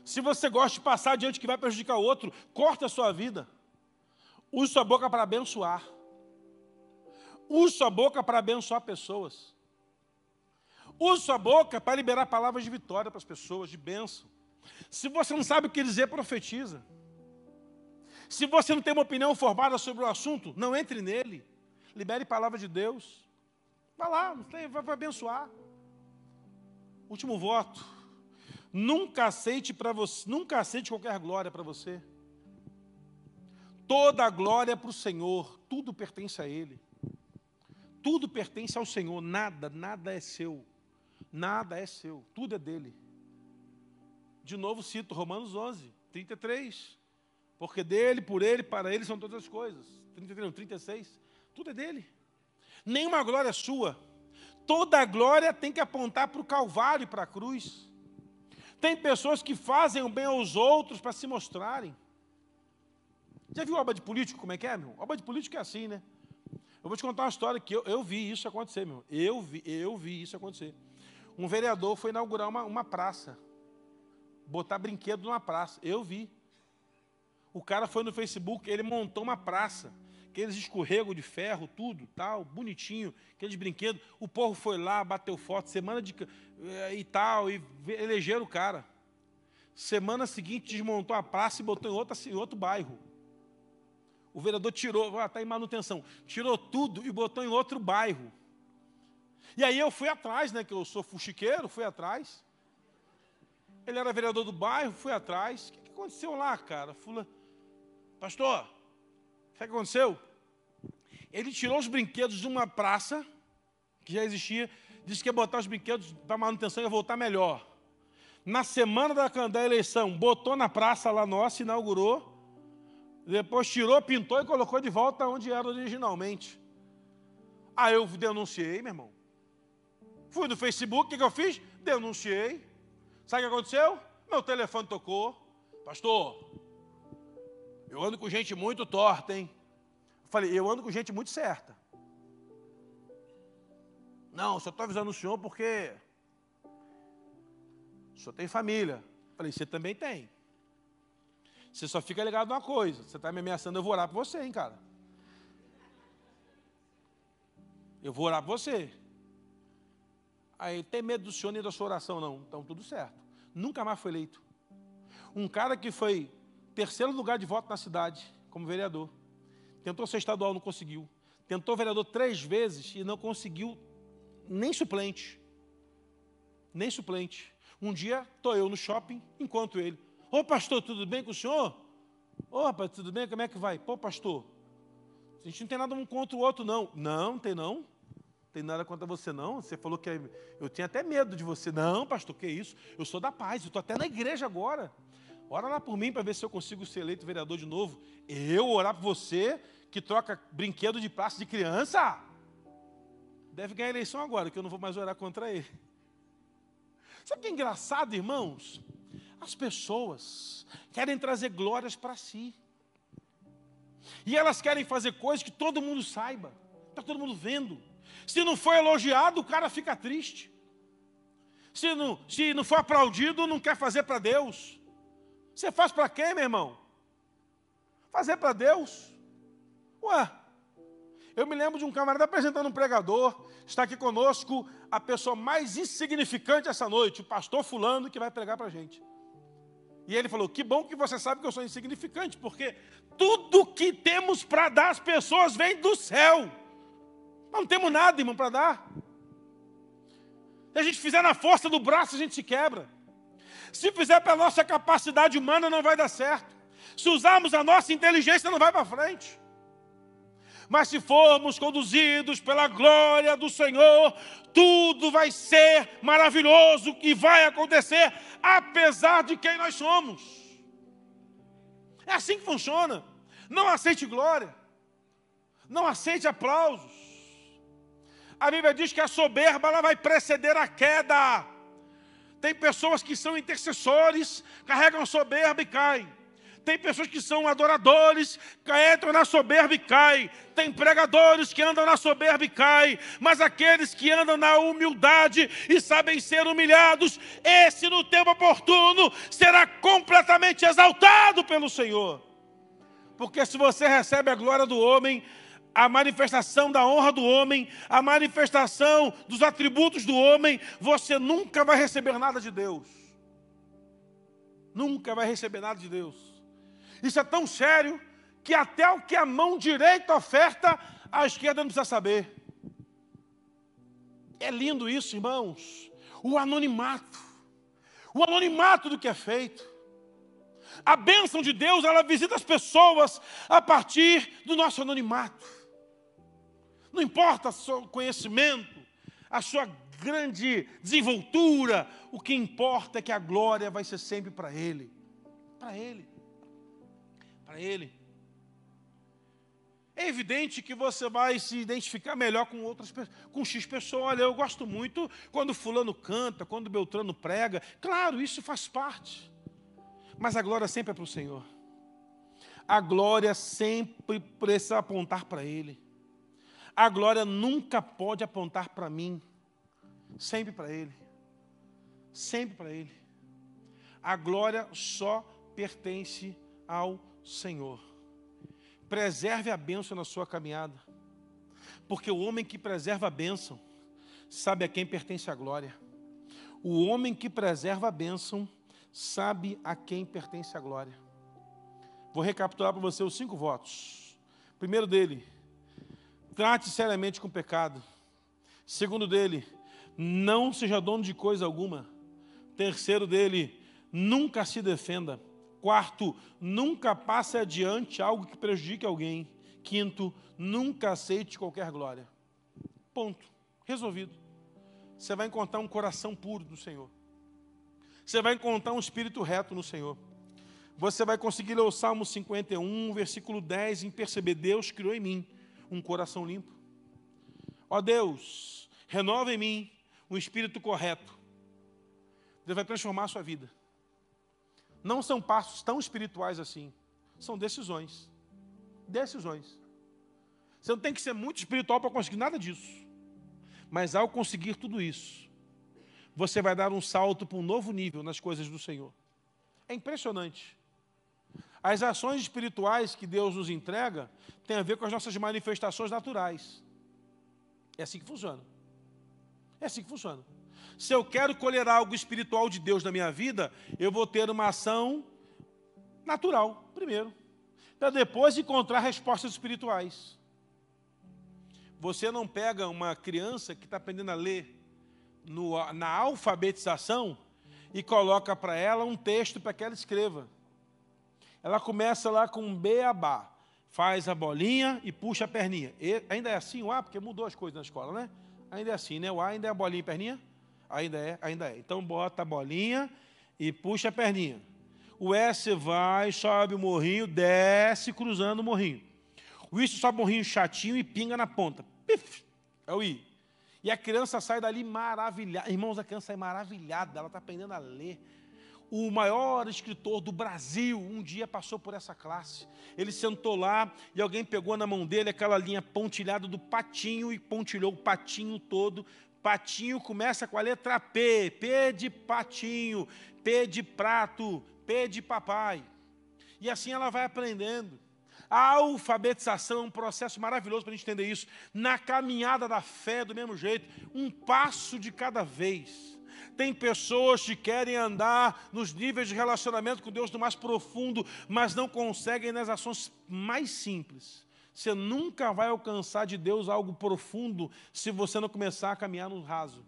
Se você gosta de passar adiante que vai prejudicar o outro, corta a sua vida. Use sua boca para abençoar. Use sua boca para abençoar pessoas. Use sua boca para liberar palavras de vitória para as pessoas, de bênção. Se você não sabe o que dizer, profetiza. Se você não tem uma opinião formada sobre o assunto, não entre nele. Libere palavra de Deus. Vá lá, vai, abençoar. Último voto. Nunca aceite para você, nunca aceite qualquer glória para você. Toda a glória é para o Senhor, tudo pertence a Ele. Tudo pertence ao Senhor, nada, nada é seu. Nada é seu, tudo é dele. De novo cito Romanos 11, 33. Porque dele, por ele, para ele são todas as coisas. 33, não, 36. Tudo é dele. Nenhuma glória é sua. Toda a glória tem que apontar para o Calvário e para a cruz. Tem pessoas que fazem o bem aos outros para se mostrarem. Já viu obra de político como é que é, meu? Obra de político é assim, né? Eu vou te contar uma história que eu, eu vi isso acontecer, meu. Eu vi, eu vi isso acontecer. Um vereador foi inaugurar uma, uma praça. Botar brinquedo numa praça. Eu vi. O cara foi no Facebook, ele montou uma praça. Aqueles escorregos de ferro, tudo, tal, bonitinho, aqueles brinquedos. O povo foi lá, bateu foto, semana de. Eh, e tal, e elegeram o cara. Semana seguinte desmontou a praça e botou em, outra, em outro bairro. O vereador tirou, está em manutenção, tirou tudo e botou em outro bairro. E aí eu fui atrás, né, que eu sou fuxiqueiro, fui atrás. Ele era vereador do bairro, fui atrás. O que, que aconteceu lá, cara? Fula, pastor, o que aconteceu? Ele tirou os brinquedos de uma praça, que já existia, disse que ia botar os brinquedos para manutenção e ia voltar melhor. Na semana da, da eleição, botou na praça lá nossa, inaugurou, depois tirou, pintou e colocou de volta onde era originalmente. Aí eu denunciei, meu irmão. Fui no Facebook, o que, que eu fiz? Denunciei. Sabe o que aconteceu? Meu telefone tocou. Pastor, eu ando com gente muito torta, hein? Falei, eu ando com gente muito certa. Não, só estou avisando o senhor porque o senhor tem família. Falei, você também tem. Você só fica ligado numa coisa. Você está me ameaçando, eu vou orar por você, hein, cara. Eu vou orar por você. Aí, tem medo do senhor nem da sua oração, não. Então, tudo certo. Nunca mais foi eleito. Um cara que foi terceiro lugar de voto na cidade, como vereador. Tentou ser estadual, não conseguiu. Tentou vereador três vezes e não conseguiu nem suplente. Nem suplente. Um dia, estou eu no shopping, encontro ele. Ô pastor, tudo bem com o senhor? Ô rapaz, tudo bem? Como é que vai? Pô, pastor, a gente não tem nada um contra o outro, não. Não, tem não. Tem nada contra você, não. Você falou que eu tinha até medo de você. Não, pastor, que isso? Eu sou da paz, eu estou até na igreja agora. Ora lá por mim para ver se eu consigo ser eleito vereador de novo. Eu orar por você que troca brinquedo de praça de criança? Deve ganhar eleição agora, que eu não vou mais orar contra ele. Sabe o que é engraçado, irmãos? As pessoas querem trazer glórias para si. E elas querem fazer coisas que todo mundo saiba. Está todo mundo vendo. Se não foi elogiado, o cara fica triste. Se não, se não for aplaudido, não quer fazer para Deus. Você faz para quem, meu irmão? Fazer para Deus. Ué, eu me lembro de um camarada apresentando um pregador, está aqui conosco a pessoa mais insignificante essa noite, o pastor fulano que vai pregar para a gente. E ele falou: Que bom que você sabe que eu sou insignificante, porque tudo que temos para dar às pessoas vem do céu. Não temos nada, irmão, para dar. Se a gente fizer na força do braço, a gente se quebra. Se fizer pela nossa capacidade humana, não vai dar certo. Se usarmos a nossa inteligência, não vai para frente. Mas se formos conduzidos pela glória do Senhor, tudo vai ser maravilhoso e vai acontecer, apesar de quem nós somos. É assim que funciona. Não aceite glória, não aceite aplausos. A Bíblia diz que a soberba ela vai preceder a queda. Tem pessoas que são intercessores, carregam soberba e caem. Tem pessoas que são adoradores, entram na soberba e caem. Tem pregadores que andam na soberba e caem. Mas aqueles que andam na humildade e sabem ser humilhados, esse no tempo oportuno será completamente exaltado pelo Senhor. Porque se você recebe a glória do homem, a manifestação da honra do homem, a manifestação dos atributos do homem, você nunca vai receber nada de Deus. Nunca vai receber nada de Deus. Isso é tão sério que até o que a mão direita oferta, a esquerda não precisa saber. É lindo isso, irmãos. O anonimato. O anonimato do que é feito. A bênção de Deus, ela visita as pessoas a partir do nosso anonimato. Não importa o seu conhecimento, a sua grande desenvoltura, o que importa é que a glória vai ser sempre para Ele. Para Ele para Ele. É evidente que você vai se identificar melhor com outras com X pessoas. Olha, eu gosto muito quando fulano canta, quando Beltrano prega. Claro, isso faz parte. Mas a glória sempre é para o Senhor. A glória sempre precisa apontar para Ele. A glória nunca pode apontar para mim. Sempre para Ele. Sempre para Ele. A glória só pertence ao Senhor. Preserve a bênção na sua caminhada. Porque o homem que preserva a bênção sabe a quem pertence a glória. O homem que preserva a bênção sabe a quem pertence a glória. Vou recapitular para você os cinco votos. Primeiro dele, trate seriamente com o pecado. Segundo dele, não seja dono de coisa alguma. Terceiro dele, nunca se defenda. Quarto, nunca passe adiante algo que prejudique alguém. Quinto, nunca aceite qualquer glória. Ponto. Resolvido. Você vai encontrar um coração puro no Senhor. Você vai encontrar um espírito reto no Senhor. Você vai conseguir ler o Salmo 51, versículo 10, em perceber: Deus criou em mim um coração limpo. Ó Deus, renova em mim um espírito correto. Deus vai transformar a sua vida. Não são passos tão espirituais assim. São decisões. Decisões. Você não tem que ser muito espiritual para conseguir nada disso. Mas ao conseguir tudo isso, você vai dar um salto para um novo nível nas coisas do Senhor. É impressionante. As ações espirituais que Deus nos entrega têm a ver com as nossas manifestações naturais. É assim que funciona. É assim que funciona. Se eu quero colher algo espiritual de Deus na minha vida, eu vou ter uma ação natural, primeiro, para depois encontrar respostas espirituais. Você não pega uma criança que está aprendendo a ler no, na alfabetização e coloca para ela um texto para que ela escreva. Ela começa lá com um beabá, faz a bolinha e puxa a perninha. E, ainda é assim o A, porque mudou as coisas na escola, né? Ainda é assim, né? O A ainda é a bolinha e perninha? Ainda é, ainda é. Então bota a bolinha e puxa a perninha. O S vai, sobe o morrinho, desce cruzando o morrinho. O I sobe o morrinho chatinho e pinga na ponta. Pif, é o I. E a criança sai dali maravilhada. Irmãos, a criança sai maravilhada, ela está aprendendo a ler. O maior escritor do Brasil um dia passou por essa classe. Ele sentou lá e alguém pegou na mão dele aquela linha pontilhada do patinho e pontilhou o patinho todo. Patinho começa com a letra P, P de patinho, P de prato, P de papai. E assim ela vai aprendendo. A alfabetização é um processo maravilhoso para a gente entender isso. Na caminhada da fé, do mesmo jeito, um passo de cada vez. Tem pessoas que querem andar nos níveis de relacionamento com Deus do mais profundo, mas não conseguem nas ações mais simples. Você nunca vai alcançar de Deus algo profundo se você não começar a caminhar no raso.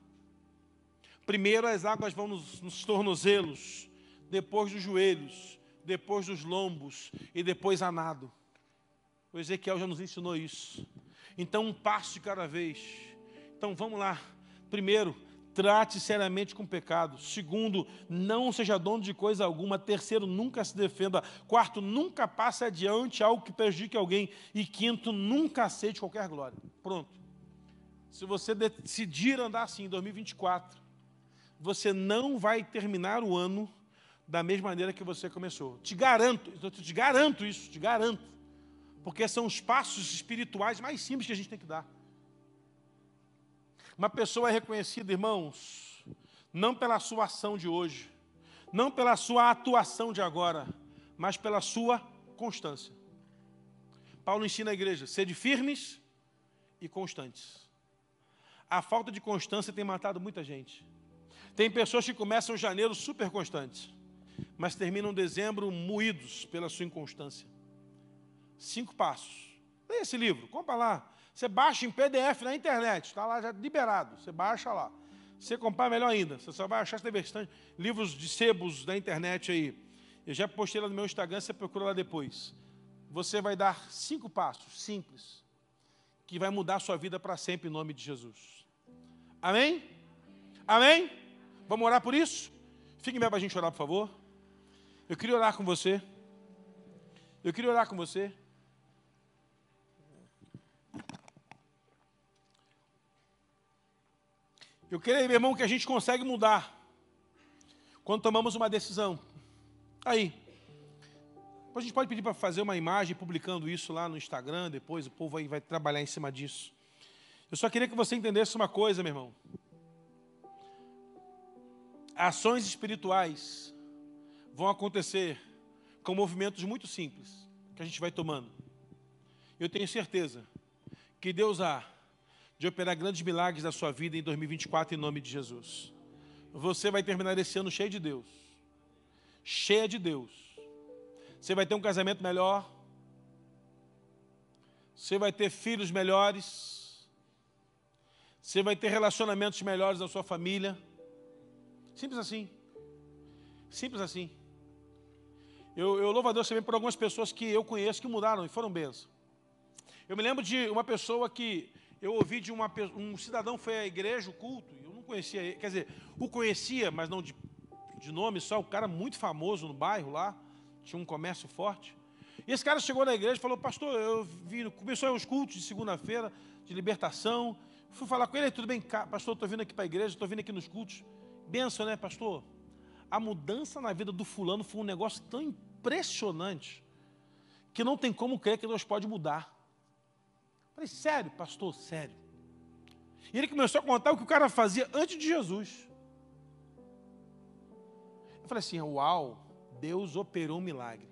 Primeiro as águas vão nos, nos tornozelos, depois dos joelhos, depois dos lombos e depois a nado. O Ezequiel já nos ensinou isso. Então, um passo de cada vez. Então, vamos lá. Primeiro, trate seriamente com o pecado. Segundo, não seja dono de coisa alguma. Terceiro, nunca se defenda. Quarto, nunca passe adiante algo que prejudique alguém. E quinto, nunca aceite qualquer glória. Pronto. Se você decidir andar assim em 2024, você não vai terminar o ano da mesma maneira que você começou. Te garanto, te garanto isso, te garanto. Porque são os passos espirituais mais simples que a gente tem que dar. Uma pessoa é reconhecida, irmãos, não pela sua ação de hoje, não pela sua atuação de agora, mas pela sua constância. Paulo ensina a igreja: sede firmes e constantes. A falta de constância tem matado muita gente. Tem pessoas que começam janeiro super constantes, mas terminam dezembro moídos pela sua inconstância. Cinco passos. Leia esse livro, compra lá. Você baixa em PDF na internet, está lá já liberado. Você baixa lá. Você comprar melhor ainda. Você só vai achar tem bastante livros de sebos da internet aí. Eu já postei lá no meu Instagram, você procura lá depois. Você vai dar cinco passos simples que vai mudar a sua vida para sempre em nome de Jesus. Amém? Amém? Vamos orar por isso? Fique bem para a gente orar, por favor. Eu queria orar com você. Eu queria orar com você. Eu creio, meu irmão, que a gente consegue mudar quando tomamos uma decisão. Aí. A gente pode pedir para fazer uma imagem publicando isso lá no Instagram, depois o povo aí vai trabalhar em cima disso. Eu só queria que você entendesse uma coisa, meu irmão. Ações espirituais vão acontecer com movimentos muito simples que a gente vai tomando. Eu tenho certeza que Deus há de operar grandes milagres na sua vida em 2024, em nome de Jesus. Você vai terminar esse ano cheio de Deus. Cheia de Deus. Você vai ter um casamento melhor. Você vai ter filhos melhores. Você vai ter relacionamentos melhores na sua família. Simples assim. Simples assim. Eu, eu louvo a Deus também por algumas pessoas que eu conheço que mudaram e foram bênçãos. Eu me lembro de uma pessoa que eu ouvi de uma, um cidadão foi à igreja, o culto, eu não conhecia ele, quer dizer, o conhecia, mas não de, de nome só, o cara muito famoso no bairro lá, tinha um comércio forte. E esse cara chegou na igreja e falou, pastor, eu vi, começou os cultos de segunda-feira, de libertação, fui falar com ele, tudo bem, pastor, estou vindo aqui para a igreja, estou vindo aqui nos cultos, benção, né, pastor? a mudança na vida do fulano foi um negócio tão impressionante que não tem como crer que Deus pode mudar. Falei, sério, pastor, sério. E ele começou a contar o que o cara fazia antes de Jesus. Eu falei assim, uau, Deus operou um milagre.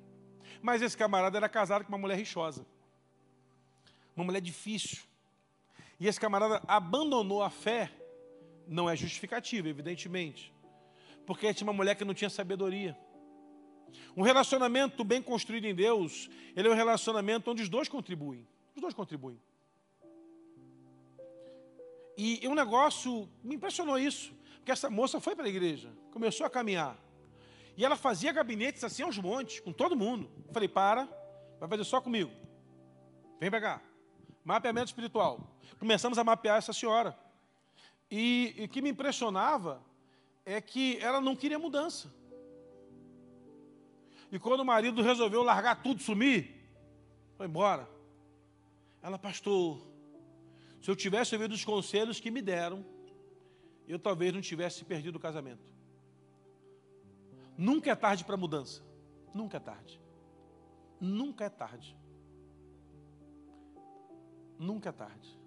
Mas esse camarada era casado com uma mulher rixosa. Uma mulher difícil. E esse camarada abandonou a fé, não é justificativa, evidentemente. Porque tinha uma mulher que não tinha sabedoria. Um relacionamento bem construído em Deus, ele é um relacionamento onde os dois contribuem. Os dois contribuem. E um negócio me impressionou isso, porque essa moça foi para a igreja, começou a caminhar. E ela fazia gabinetes assim aos montes, com todo mundo. Eu falei, para, vai fazer só comigo. Vem cá. Mapeamento espiritual. Começamos a mapear essa senhora. E o que me impressionava é que ela não queria mudança. E quando o marido resolveu largar tudo, sumir, foi embora. Ela, pastor, se eu tivesse ouvido os conselhos que me deram, eu talvez não tivesse perdido o casamento. Nunca é tarde para mudança. Nunca é tarde. Nunca é tarde. Nunca é tarde.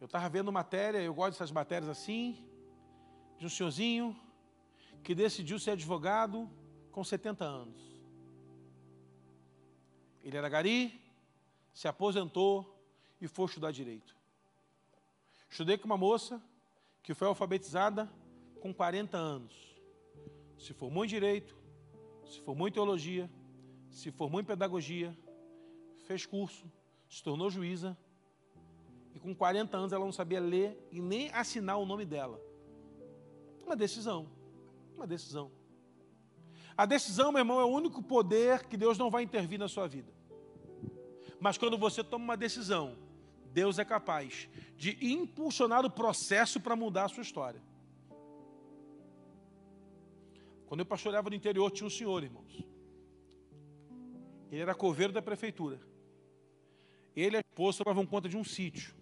Eu estava vendo matéria, eu gosto dessas matérias assim, de um senhorzinho que decidiu ser advogado com 70 anos. Ele era gari, se aposentou e foi estudar direito. Estudei com uma moça que foi alfabetizada com 40 anos. Se formou em direito, se formou em teologia, se formou em pedagogia, fez curso, se tornou juíza, e com 40 anos ela não sabia ler e nem assinar o nome dela. Uma decisão. Uma decisão. A decisão, meu irmão, é o único poder que Deus não vai intervir na sua vida. Mas quando você toma uma decisão, Deus é capaz de impulsionar o processo para mudar a sua história. Quando eu pastoreava no interior, tinha um senhor, irmãos. Ele era coveiro da prefeitura. Ele e a esposa tomavam conta de um sítio.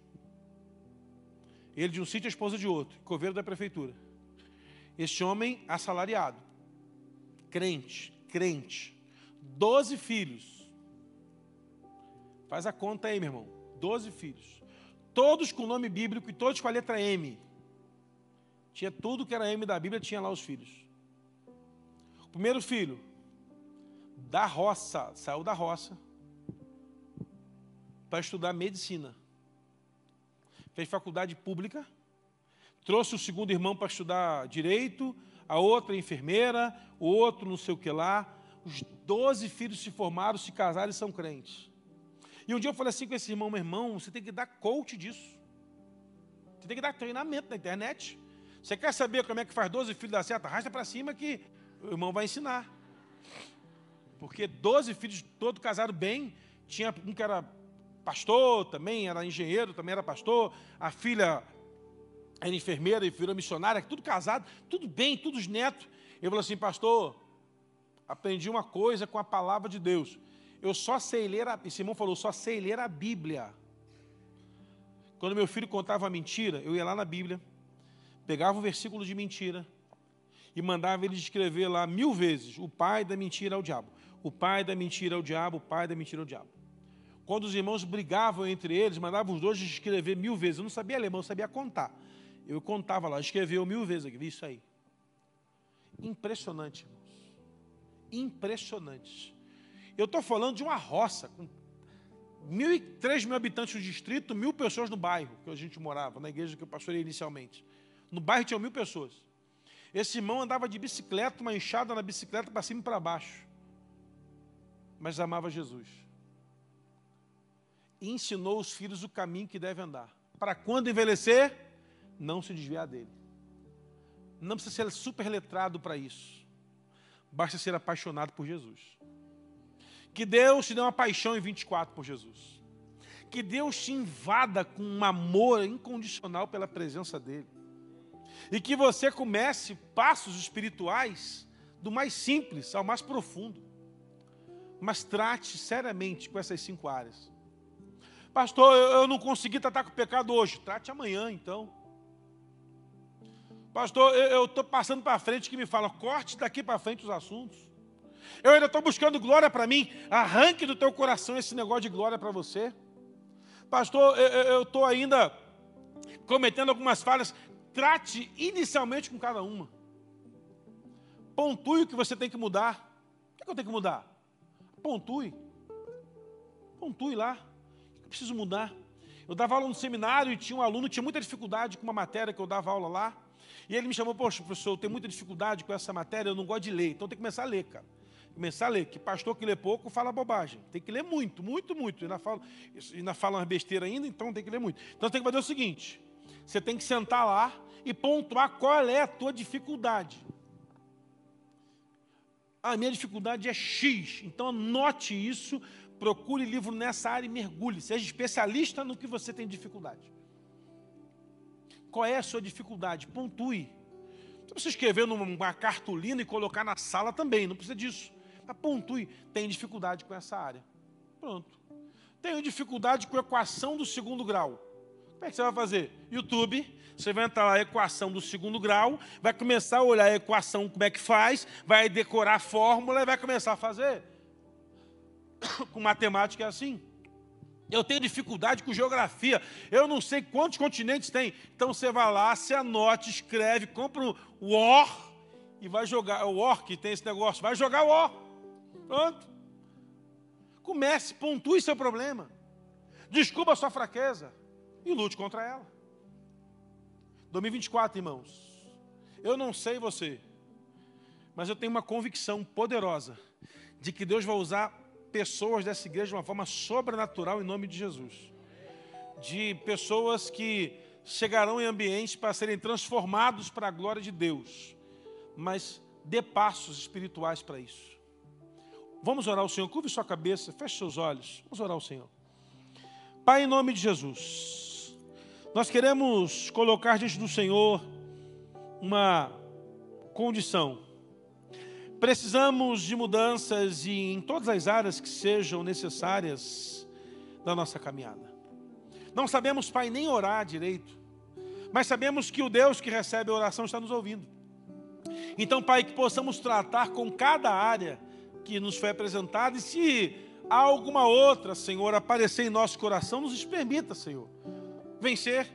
Ele de um sítio a esposa de outro, coveiro da prefeitura. Este homem assalariado, crente, crente, doze filhos. Faz a conta aí, meu irmão. Doze filhos. Todos com nome bíblico e todos com a letra M. Tinha tudo que era M da Bíblia, tinha lá os filhos. O primeiro filho, da roça, saiu da roça para estudar medicina. Fez faculdade pública, trouxe o segundo irmão para estudar direito, a outra enfermeira, o outro não sei o que lá. Os doze filhos se formaram, se casaram e são crentes. E um dia eu falei assim com esse irmão, meu irmão, você tem que dar coach disso. Você tem que dar treinamento na internet. Você quer saber como é que faz 12 filhos dar certo? Arrasta para cima que o irmão vai ensinar. Porque 12 filhos, todos casaram bem. Tinha um que era pastor também, era engenheiro, também era pastor, a filha era enfermeira e virou missionária, tudo casado, tudo bem, todos netos. Ele falou assim, pastor, aprendi uma coisa com a palavra de Deus. Eu só sei ler, a, esse irmão falou, só sei ler a Bíblia. Quando meu filho contava mentira, eu ia lá na Bíblia, pegava um versículo de mentira e mandava ele escrever lá mil vezes: o pai da mentira é o diabo, o pai da mentira é o diabo, o pai da mentira é o diabo. Quando os irmãos brigavam entre eles, mandavam os dois escrever mil vezes. Eu não sabia alemão, eu sabia contar. Eu contava lá, escreveu mil vezes aqui, isso aí. Impressionante, irmãos. Impressionante. Eu estou falando de uma roça, com mil e três mil habitantes no distrito, mil pessoas no bairro que a gente morava, na igreja que eu pastorei inicialmente. No bairro tinha mil pessoas. Esse irmão andava de bicicleta, uma enxada na bicicleta para cima e para baixo. Mas amava Jesus e ensinou os filhos o caminho que deve andar. Para quando envelhecer, não se desviar dele. Não precisa ser super letrado para isso. Basta ser apaixonado por Jesus. Que Deus te dê uma paixão em 24 por Jesus. Que Deus te invada com um amor incondicional pela presença dEle. E que você comece passos espirituais do mais simples ao mais profundo. Mas trate seriamente com essas cinco áreas. Pastor, eu não consegui tratar com o pecado hoje. Trate amanhã, então. Pastor, eu estou passando para frente que me fala, corte daqui para frente os assuntos. Eu ainda estou buscando glória para mim. Arranque do teu coração esse negócio de glória para você. Pastor, eu estou ainda cometendo algumas falhas. Trate inicialmente com cada uma. Pontue o que você tem que mudar. O que, é que eu tenho que mudar? Pontue. Pontue lá. O que eu preciso mudar? Eu dava aula no seminário e tinha um aluno que tinha muita dificuldade com uma matéria que eu dava aula lá. E ele me chamou, poxa, professor, eu tenho muita dificuldade com essa matéria, eu não gosto de ler, então tem que começar a ler, cara. Começar a ler, que pastor que lê pouco fala bobagem. Tem que ler muito, muito, muito. E ainda fala, ainda fala uma besteira ainda, então tem que ler muito. Então tem que fazer o seguinte: você tem que sentar lá e pontuar qual é a tua dificuldade. A minha dificuldade é X, então anote isso, procure livro nessa área e mergulhe. Seja especialista no que você tem dificuldade. Qual é a sua dificuldade? Pontue. Não precisa escrever numa cartolina e colocar na sala também, não precisa disso. Mas pontue. Tem dificuldade com essa área. Pronto. Tenho dificuldade com equação do segundo grau. Como é que você vai fazer? YouTube, você vai entrar lá, equação do segundo grau, vai começar a olhar a equação, como é que faz, vai decorar a fórmula e vai começar a fazer. com matemática é assim. Eu tenho dificuldade com geografia. Eu não sei quantos continentes tem. Então você vai lá, se anote, escreve, compra o War e vai jogar. O War que tem esse negócio, vai jogar o War. Pronto. Comece, pontue seu problema. Descubra a sua fraqueza e lute contra ela. 2024, irmãos. Eu não sei você, mas eu tenho uma convicção poderosa de que Deus vai usar pessoas dessa igreja de uma forma sobrenatural em nome de Jesus. De pessoas que chegarão em ambientes para serem transformados para a glória de Deus. Mas dê passos espirituais para isso. Vamos orar ao Senhor. Curve sua cabeça, feche seus olhos. Vamos orar ao Senhor. Pai, em nome de Jesus, nós queremos colocar diante do Senhor uma condição Precisamos de mudanças e em todas as áreas que sejam necessárias da nossa caminhada. Não sabemos, Pai, nem orar direito, mas sabemos que o Deus que recebe a oração está nos ouvindo. Então, Pai, que possamos tratar com cada área que nos foi apresentada e se há alguma outra, Senhor, aparecer em nosso coração, nos permita, Senhor, vencer.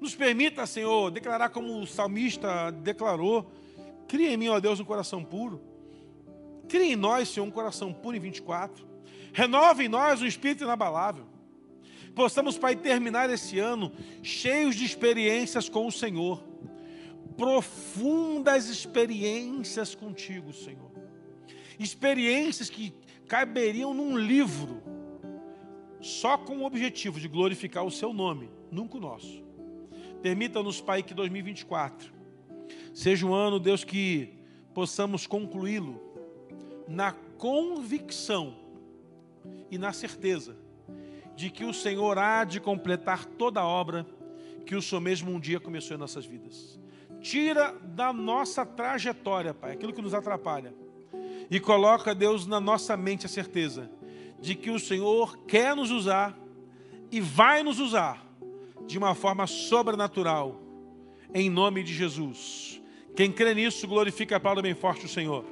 Nos permita, Senhor, declarar como o salmista declarou, Cria em mim, ó Deus, um coração puro. Cria em nós, Senhor, um coração puro em 24. Renova em nós um espírito inabalável. Possamos, Pai, terminar esse ano cheios de experiências com o Senhor. Profundas experiências contigo, Senhor. Experiências que caberiam num livro, só com o objetivo de glorificar o seu nome, nunca o nosso. Permita-nos, Pai, que 2024 Seja um ano, Deus, que possamos concluí-lo na convicção e na certeza de que o Senhor há de completar toda a obra que o Senhor mesmo um dia começou em nossas vidas. Tira da nossa trajetória, Pai, aquilo que nos atrapalha. E coloca, Deus, na nossa mente a certeza de que o Senhor quer nos usar e vai nos usar de uma forma sobrenatural, em nome de Jesus. Quem crê nisso, glorifica a palavra bem forte o Senhor.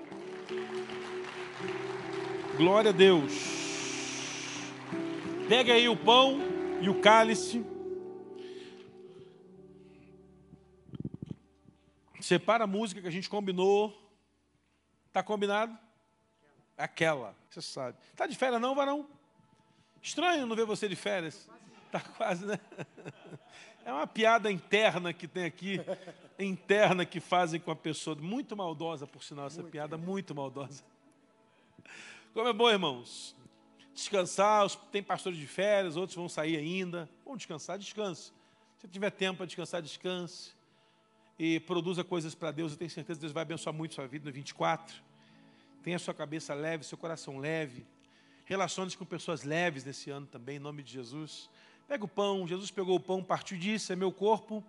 Glória a Deus. Pega aí o pão e o cálice. Separa a música que a gente combinou. Tá combinado? Aquela, você sabe. Tá de férias não, varão? Estranho não ver você de férias. Tá quase, né? É uma piada interna que tem aqui, interna que fazem com a pessoa, muito maldosa, por sinal, essa muito piada, muito maldosa. Como é bom, irmãos, descansar, tem pastores de férias, outros vão sair ainda, vão descansar, descanse. Se tiver tempo para descansar, descanse. E produza coisas para Deus, eu tenho certeza que Deus vai abençoar muito sua vida no 24. Tenha sua cabeça leve, seu coração leve. Relacione-se com pessoas leves nesse ano também, em nome de Jesus. Pega o pão, Jesus pegou o pão, partiu disso, é meu corpo.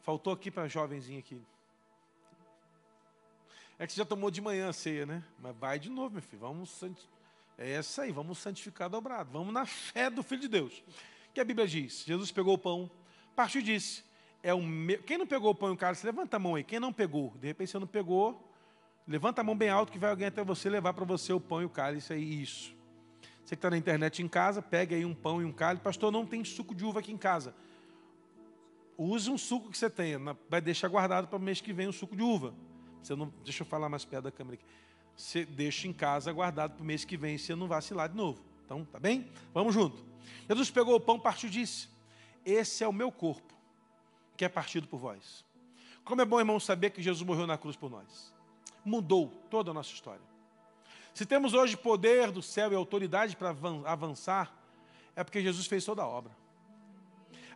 Faltou aqui para a jovenzinha aqui. É que você já tomou de manhã a ceia, né? Mas vai de novo, meu filho. Vamos É essa aí, vamos santificar dobrado. Vamos na fé do Filho de Deus. Que a Bíblia diz: Jesus pegou o pão, partiu disse: é o meu. Quem não pegou o pão e o cálice, levanta a mão aí. Quem não pegou? De repente você não pegou, levanta a mão bem alto que vai alguém até você levar para você o pão e o cálice aí. Isso. Você que está na internet em casa, pegue aí um pão e um cálice. Pastor, não tem suco de uva aqui em casa. Use um suco que você tenha. Vai deixar guardado para o mês que vem o suco de uva. Você não, deixa eu falar mais perto da câmera aqui. Você deixa em casa guardado para o mês que vem, você não vacilar de novo. Então, tá bem? Vamos junto. Jesus pegou o pão, partiu e disse: Esse é o meu corpo, que é partido por vós. Como é bom, irmão, saber que Jesus morreu na cruz por nós. Mudou toda a nossa história. Se temos hoje poder do céu e autoridade para avançar, é porque Jesus fez toda a obra.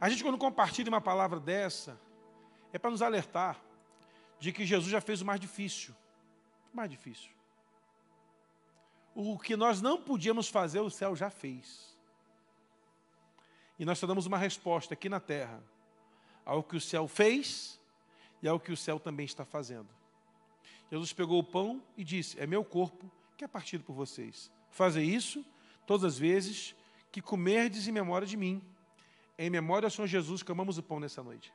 A gente, quando compartilha uma palavra dessa, é para nos alertar de que Jesus já fez o mais difícil. O mais difícil. O que nós não podíamos fazer, o céu já fez. E nós só damos uma resposta aqui na terra ao que o céu fez e ao que o céu também está fazendo. Jesus pegou o pão e disse: É meu corpo que é partido por vocês. Fazer isso todas as vezes que comerdes em memória de mim. Em memória ao Senhor Jesus, que amamos o pão nessa noite.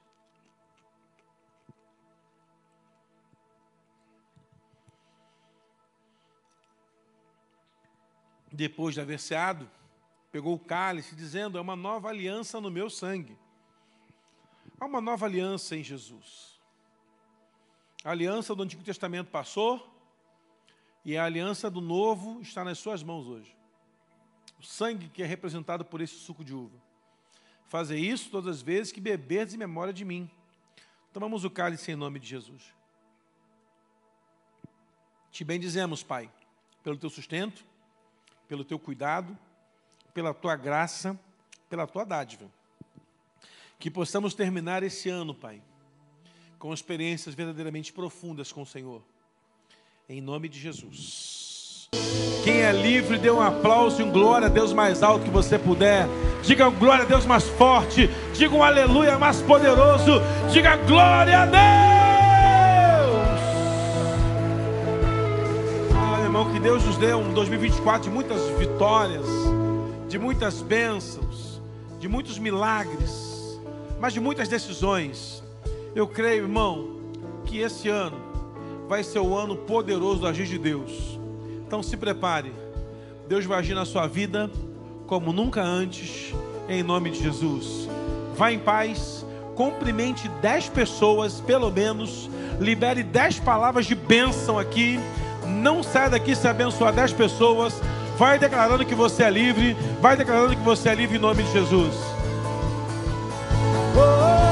Depois de haver ceado, pegou o cálice, dizendo: É uma nova aliança no meu sangue. Há uma nova aliança em Jesus. A aliança do Antigo Testamento passou e a aliança do Novo está nas suas mãos hoje. O sangue que é representado por esse suco de uva. Fazer isso todas as vezes que beberdes em memória de mim. Tomamos o cálice em nome de Jesus. Te bendizemos, Pai, pelo teu sustento, pelo teu cuidado, pela tua graça, pela tua dádiva. Que possamos terminar esse ano, Pai, com experiências verdadeiramente profundas com o Senhor. Em nome de Jesus. Quem é livre, dê um aplauso e um glória a Deus mais alto que você puder. Diga um glória a Deus mais forte. Diga um aleluia mais poderoso. Diga glória a Deus. Ah, irmão, que Deus nos dê um 2024 de muitas vitórias, de muitas bênçãos, de muitos milagres, mas de muitas decisões. Eu creio, irmão, que esse ano vai ser o ano poderoso do agir de Deus então se prepare. Deus vai agir na sua vida como nunca antes, em nome de Jesus. Vá em paz, cumprimente dez pessoas, pelo menos, libere dez palavras de bênção aqui. Não saia daqui se abençoar dez pessoas. Vai declarando que você é livre, vai declarando que você é livre em nome de Jesus. Oh.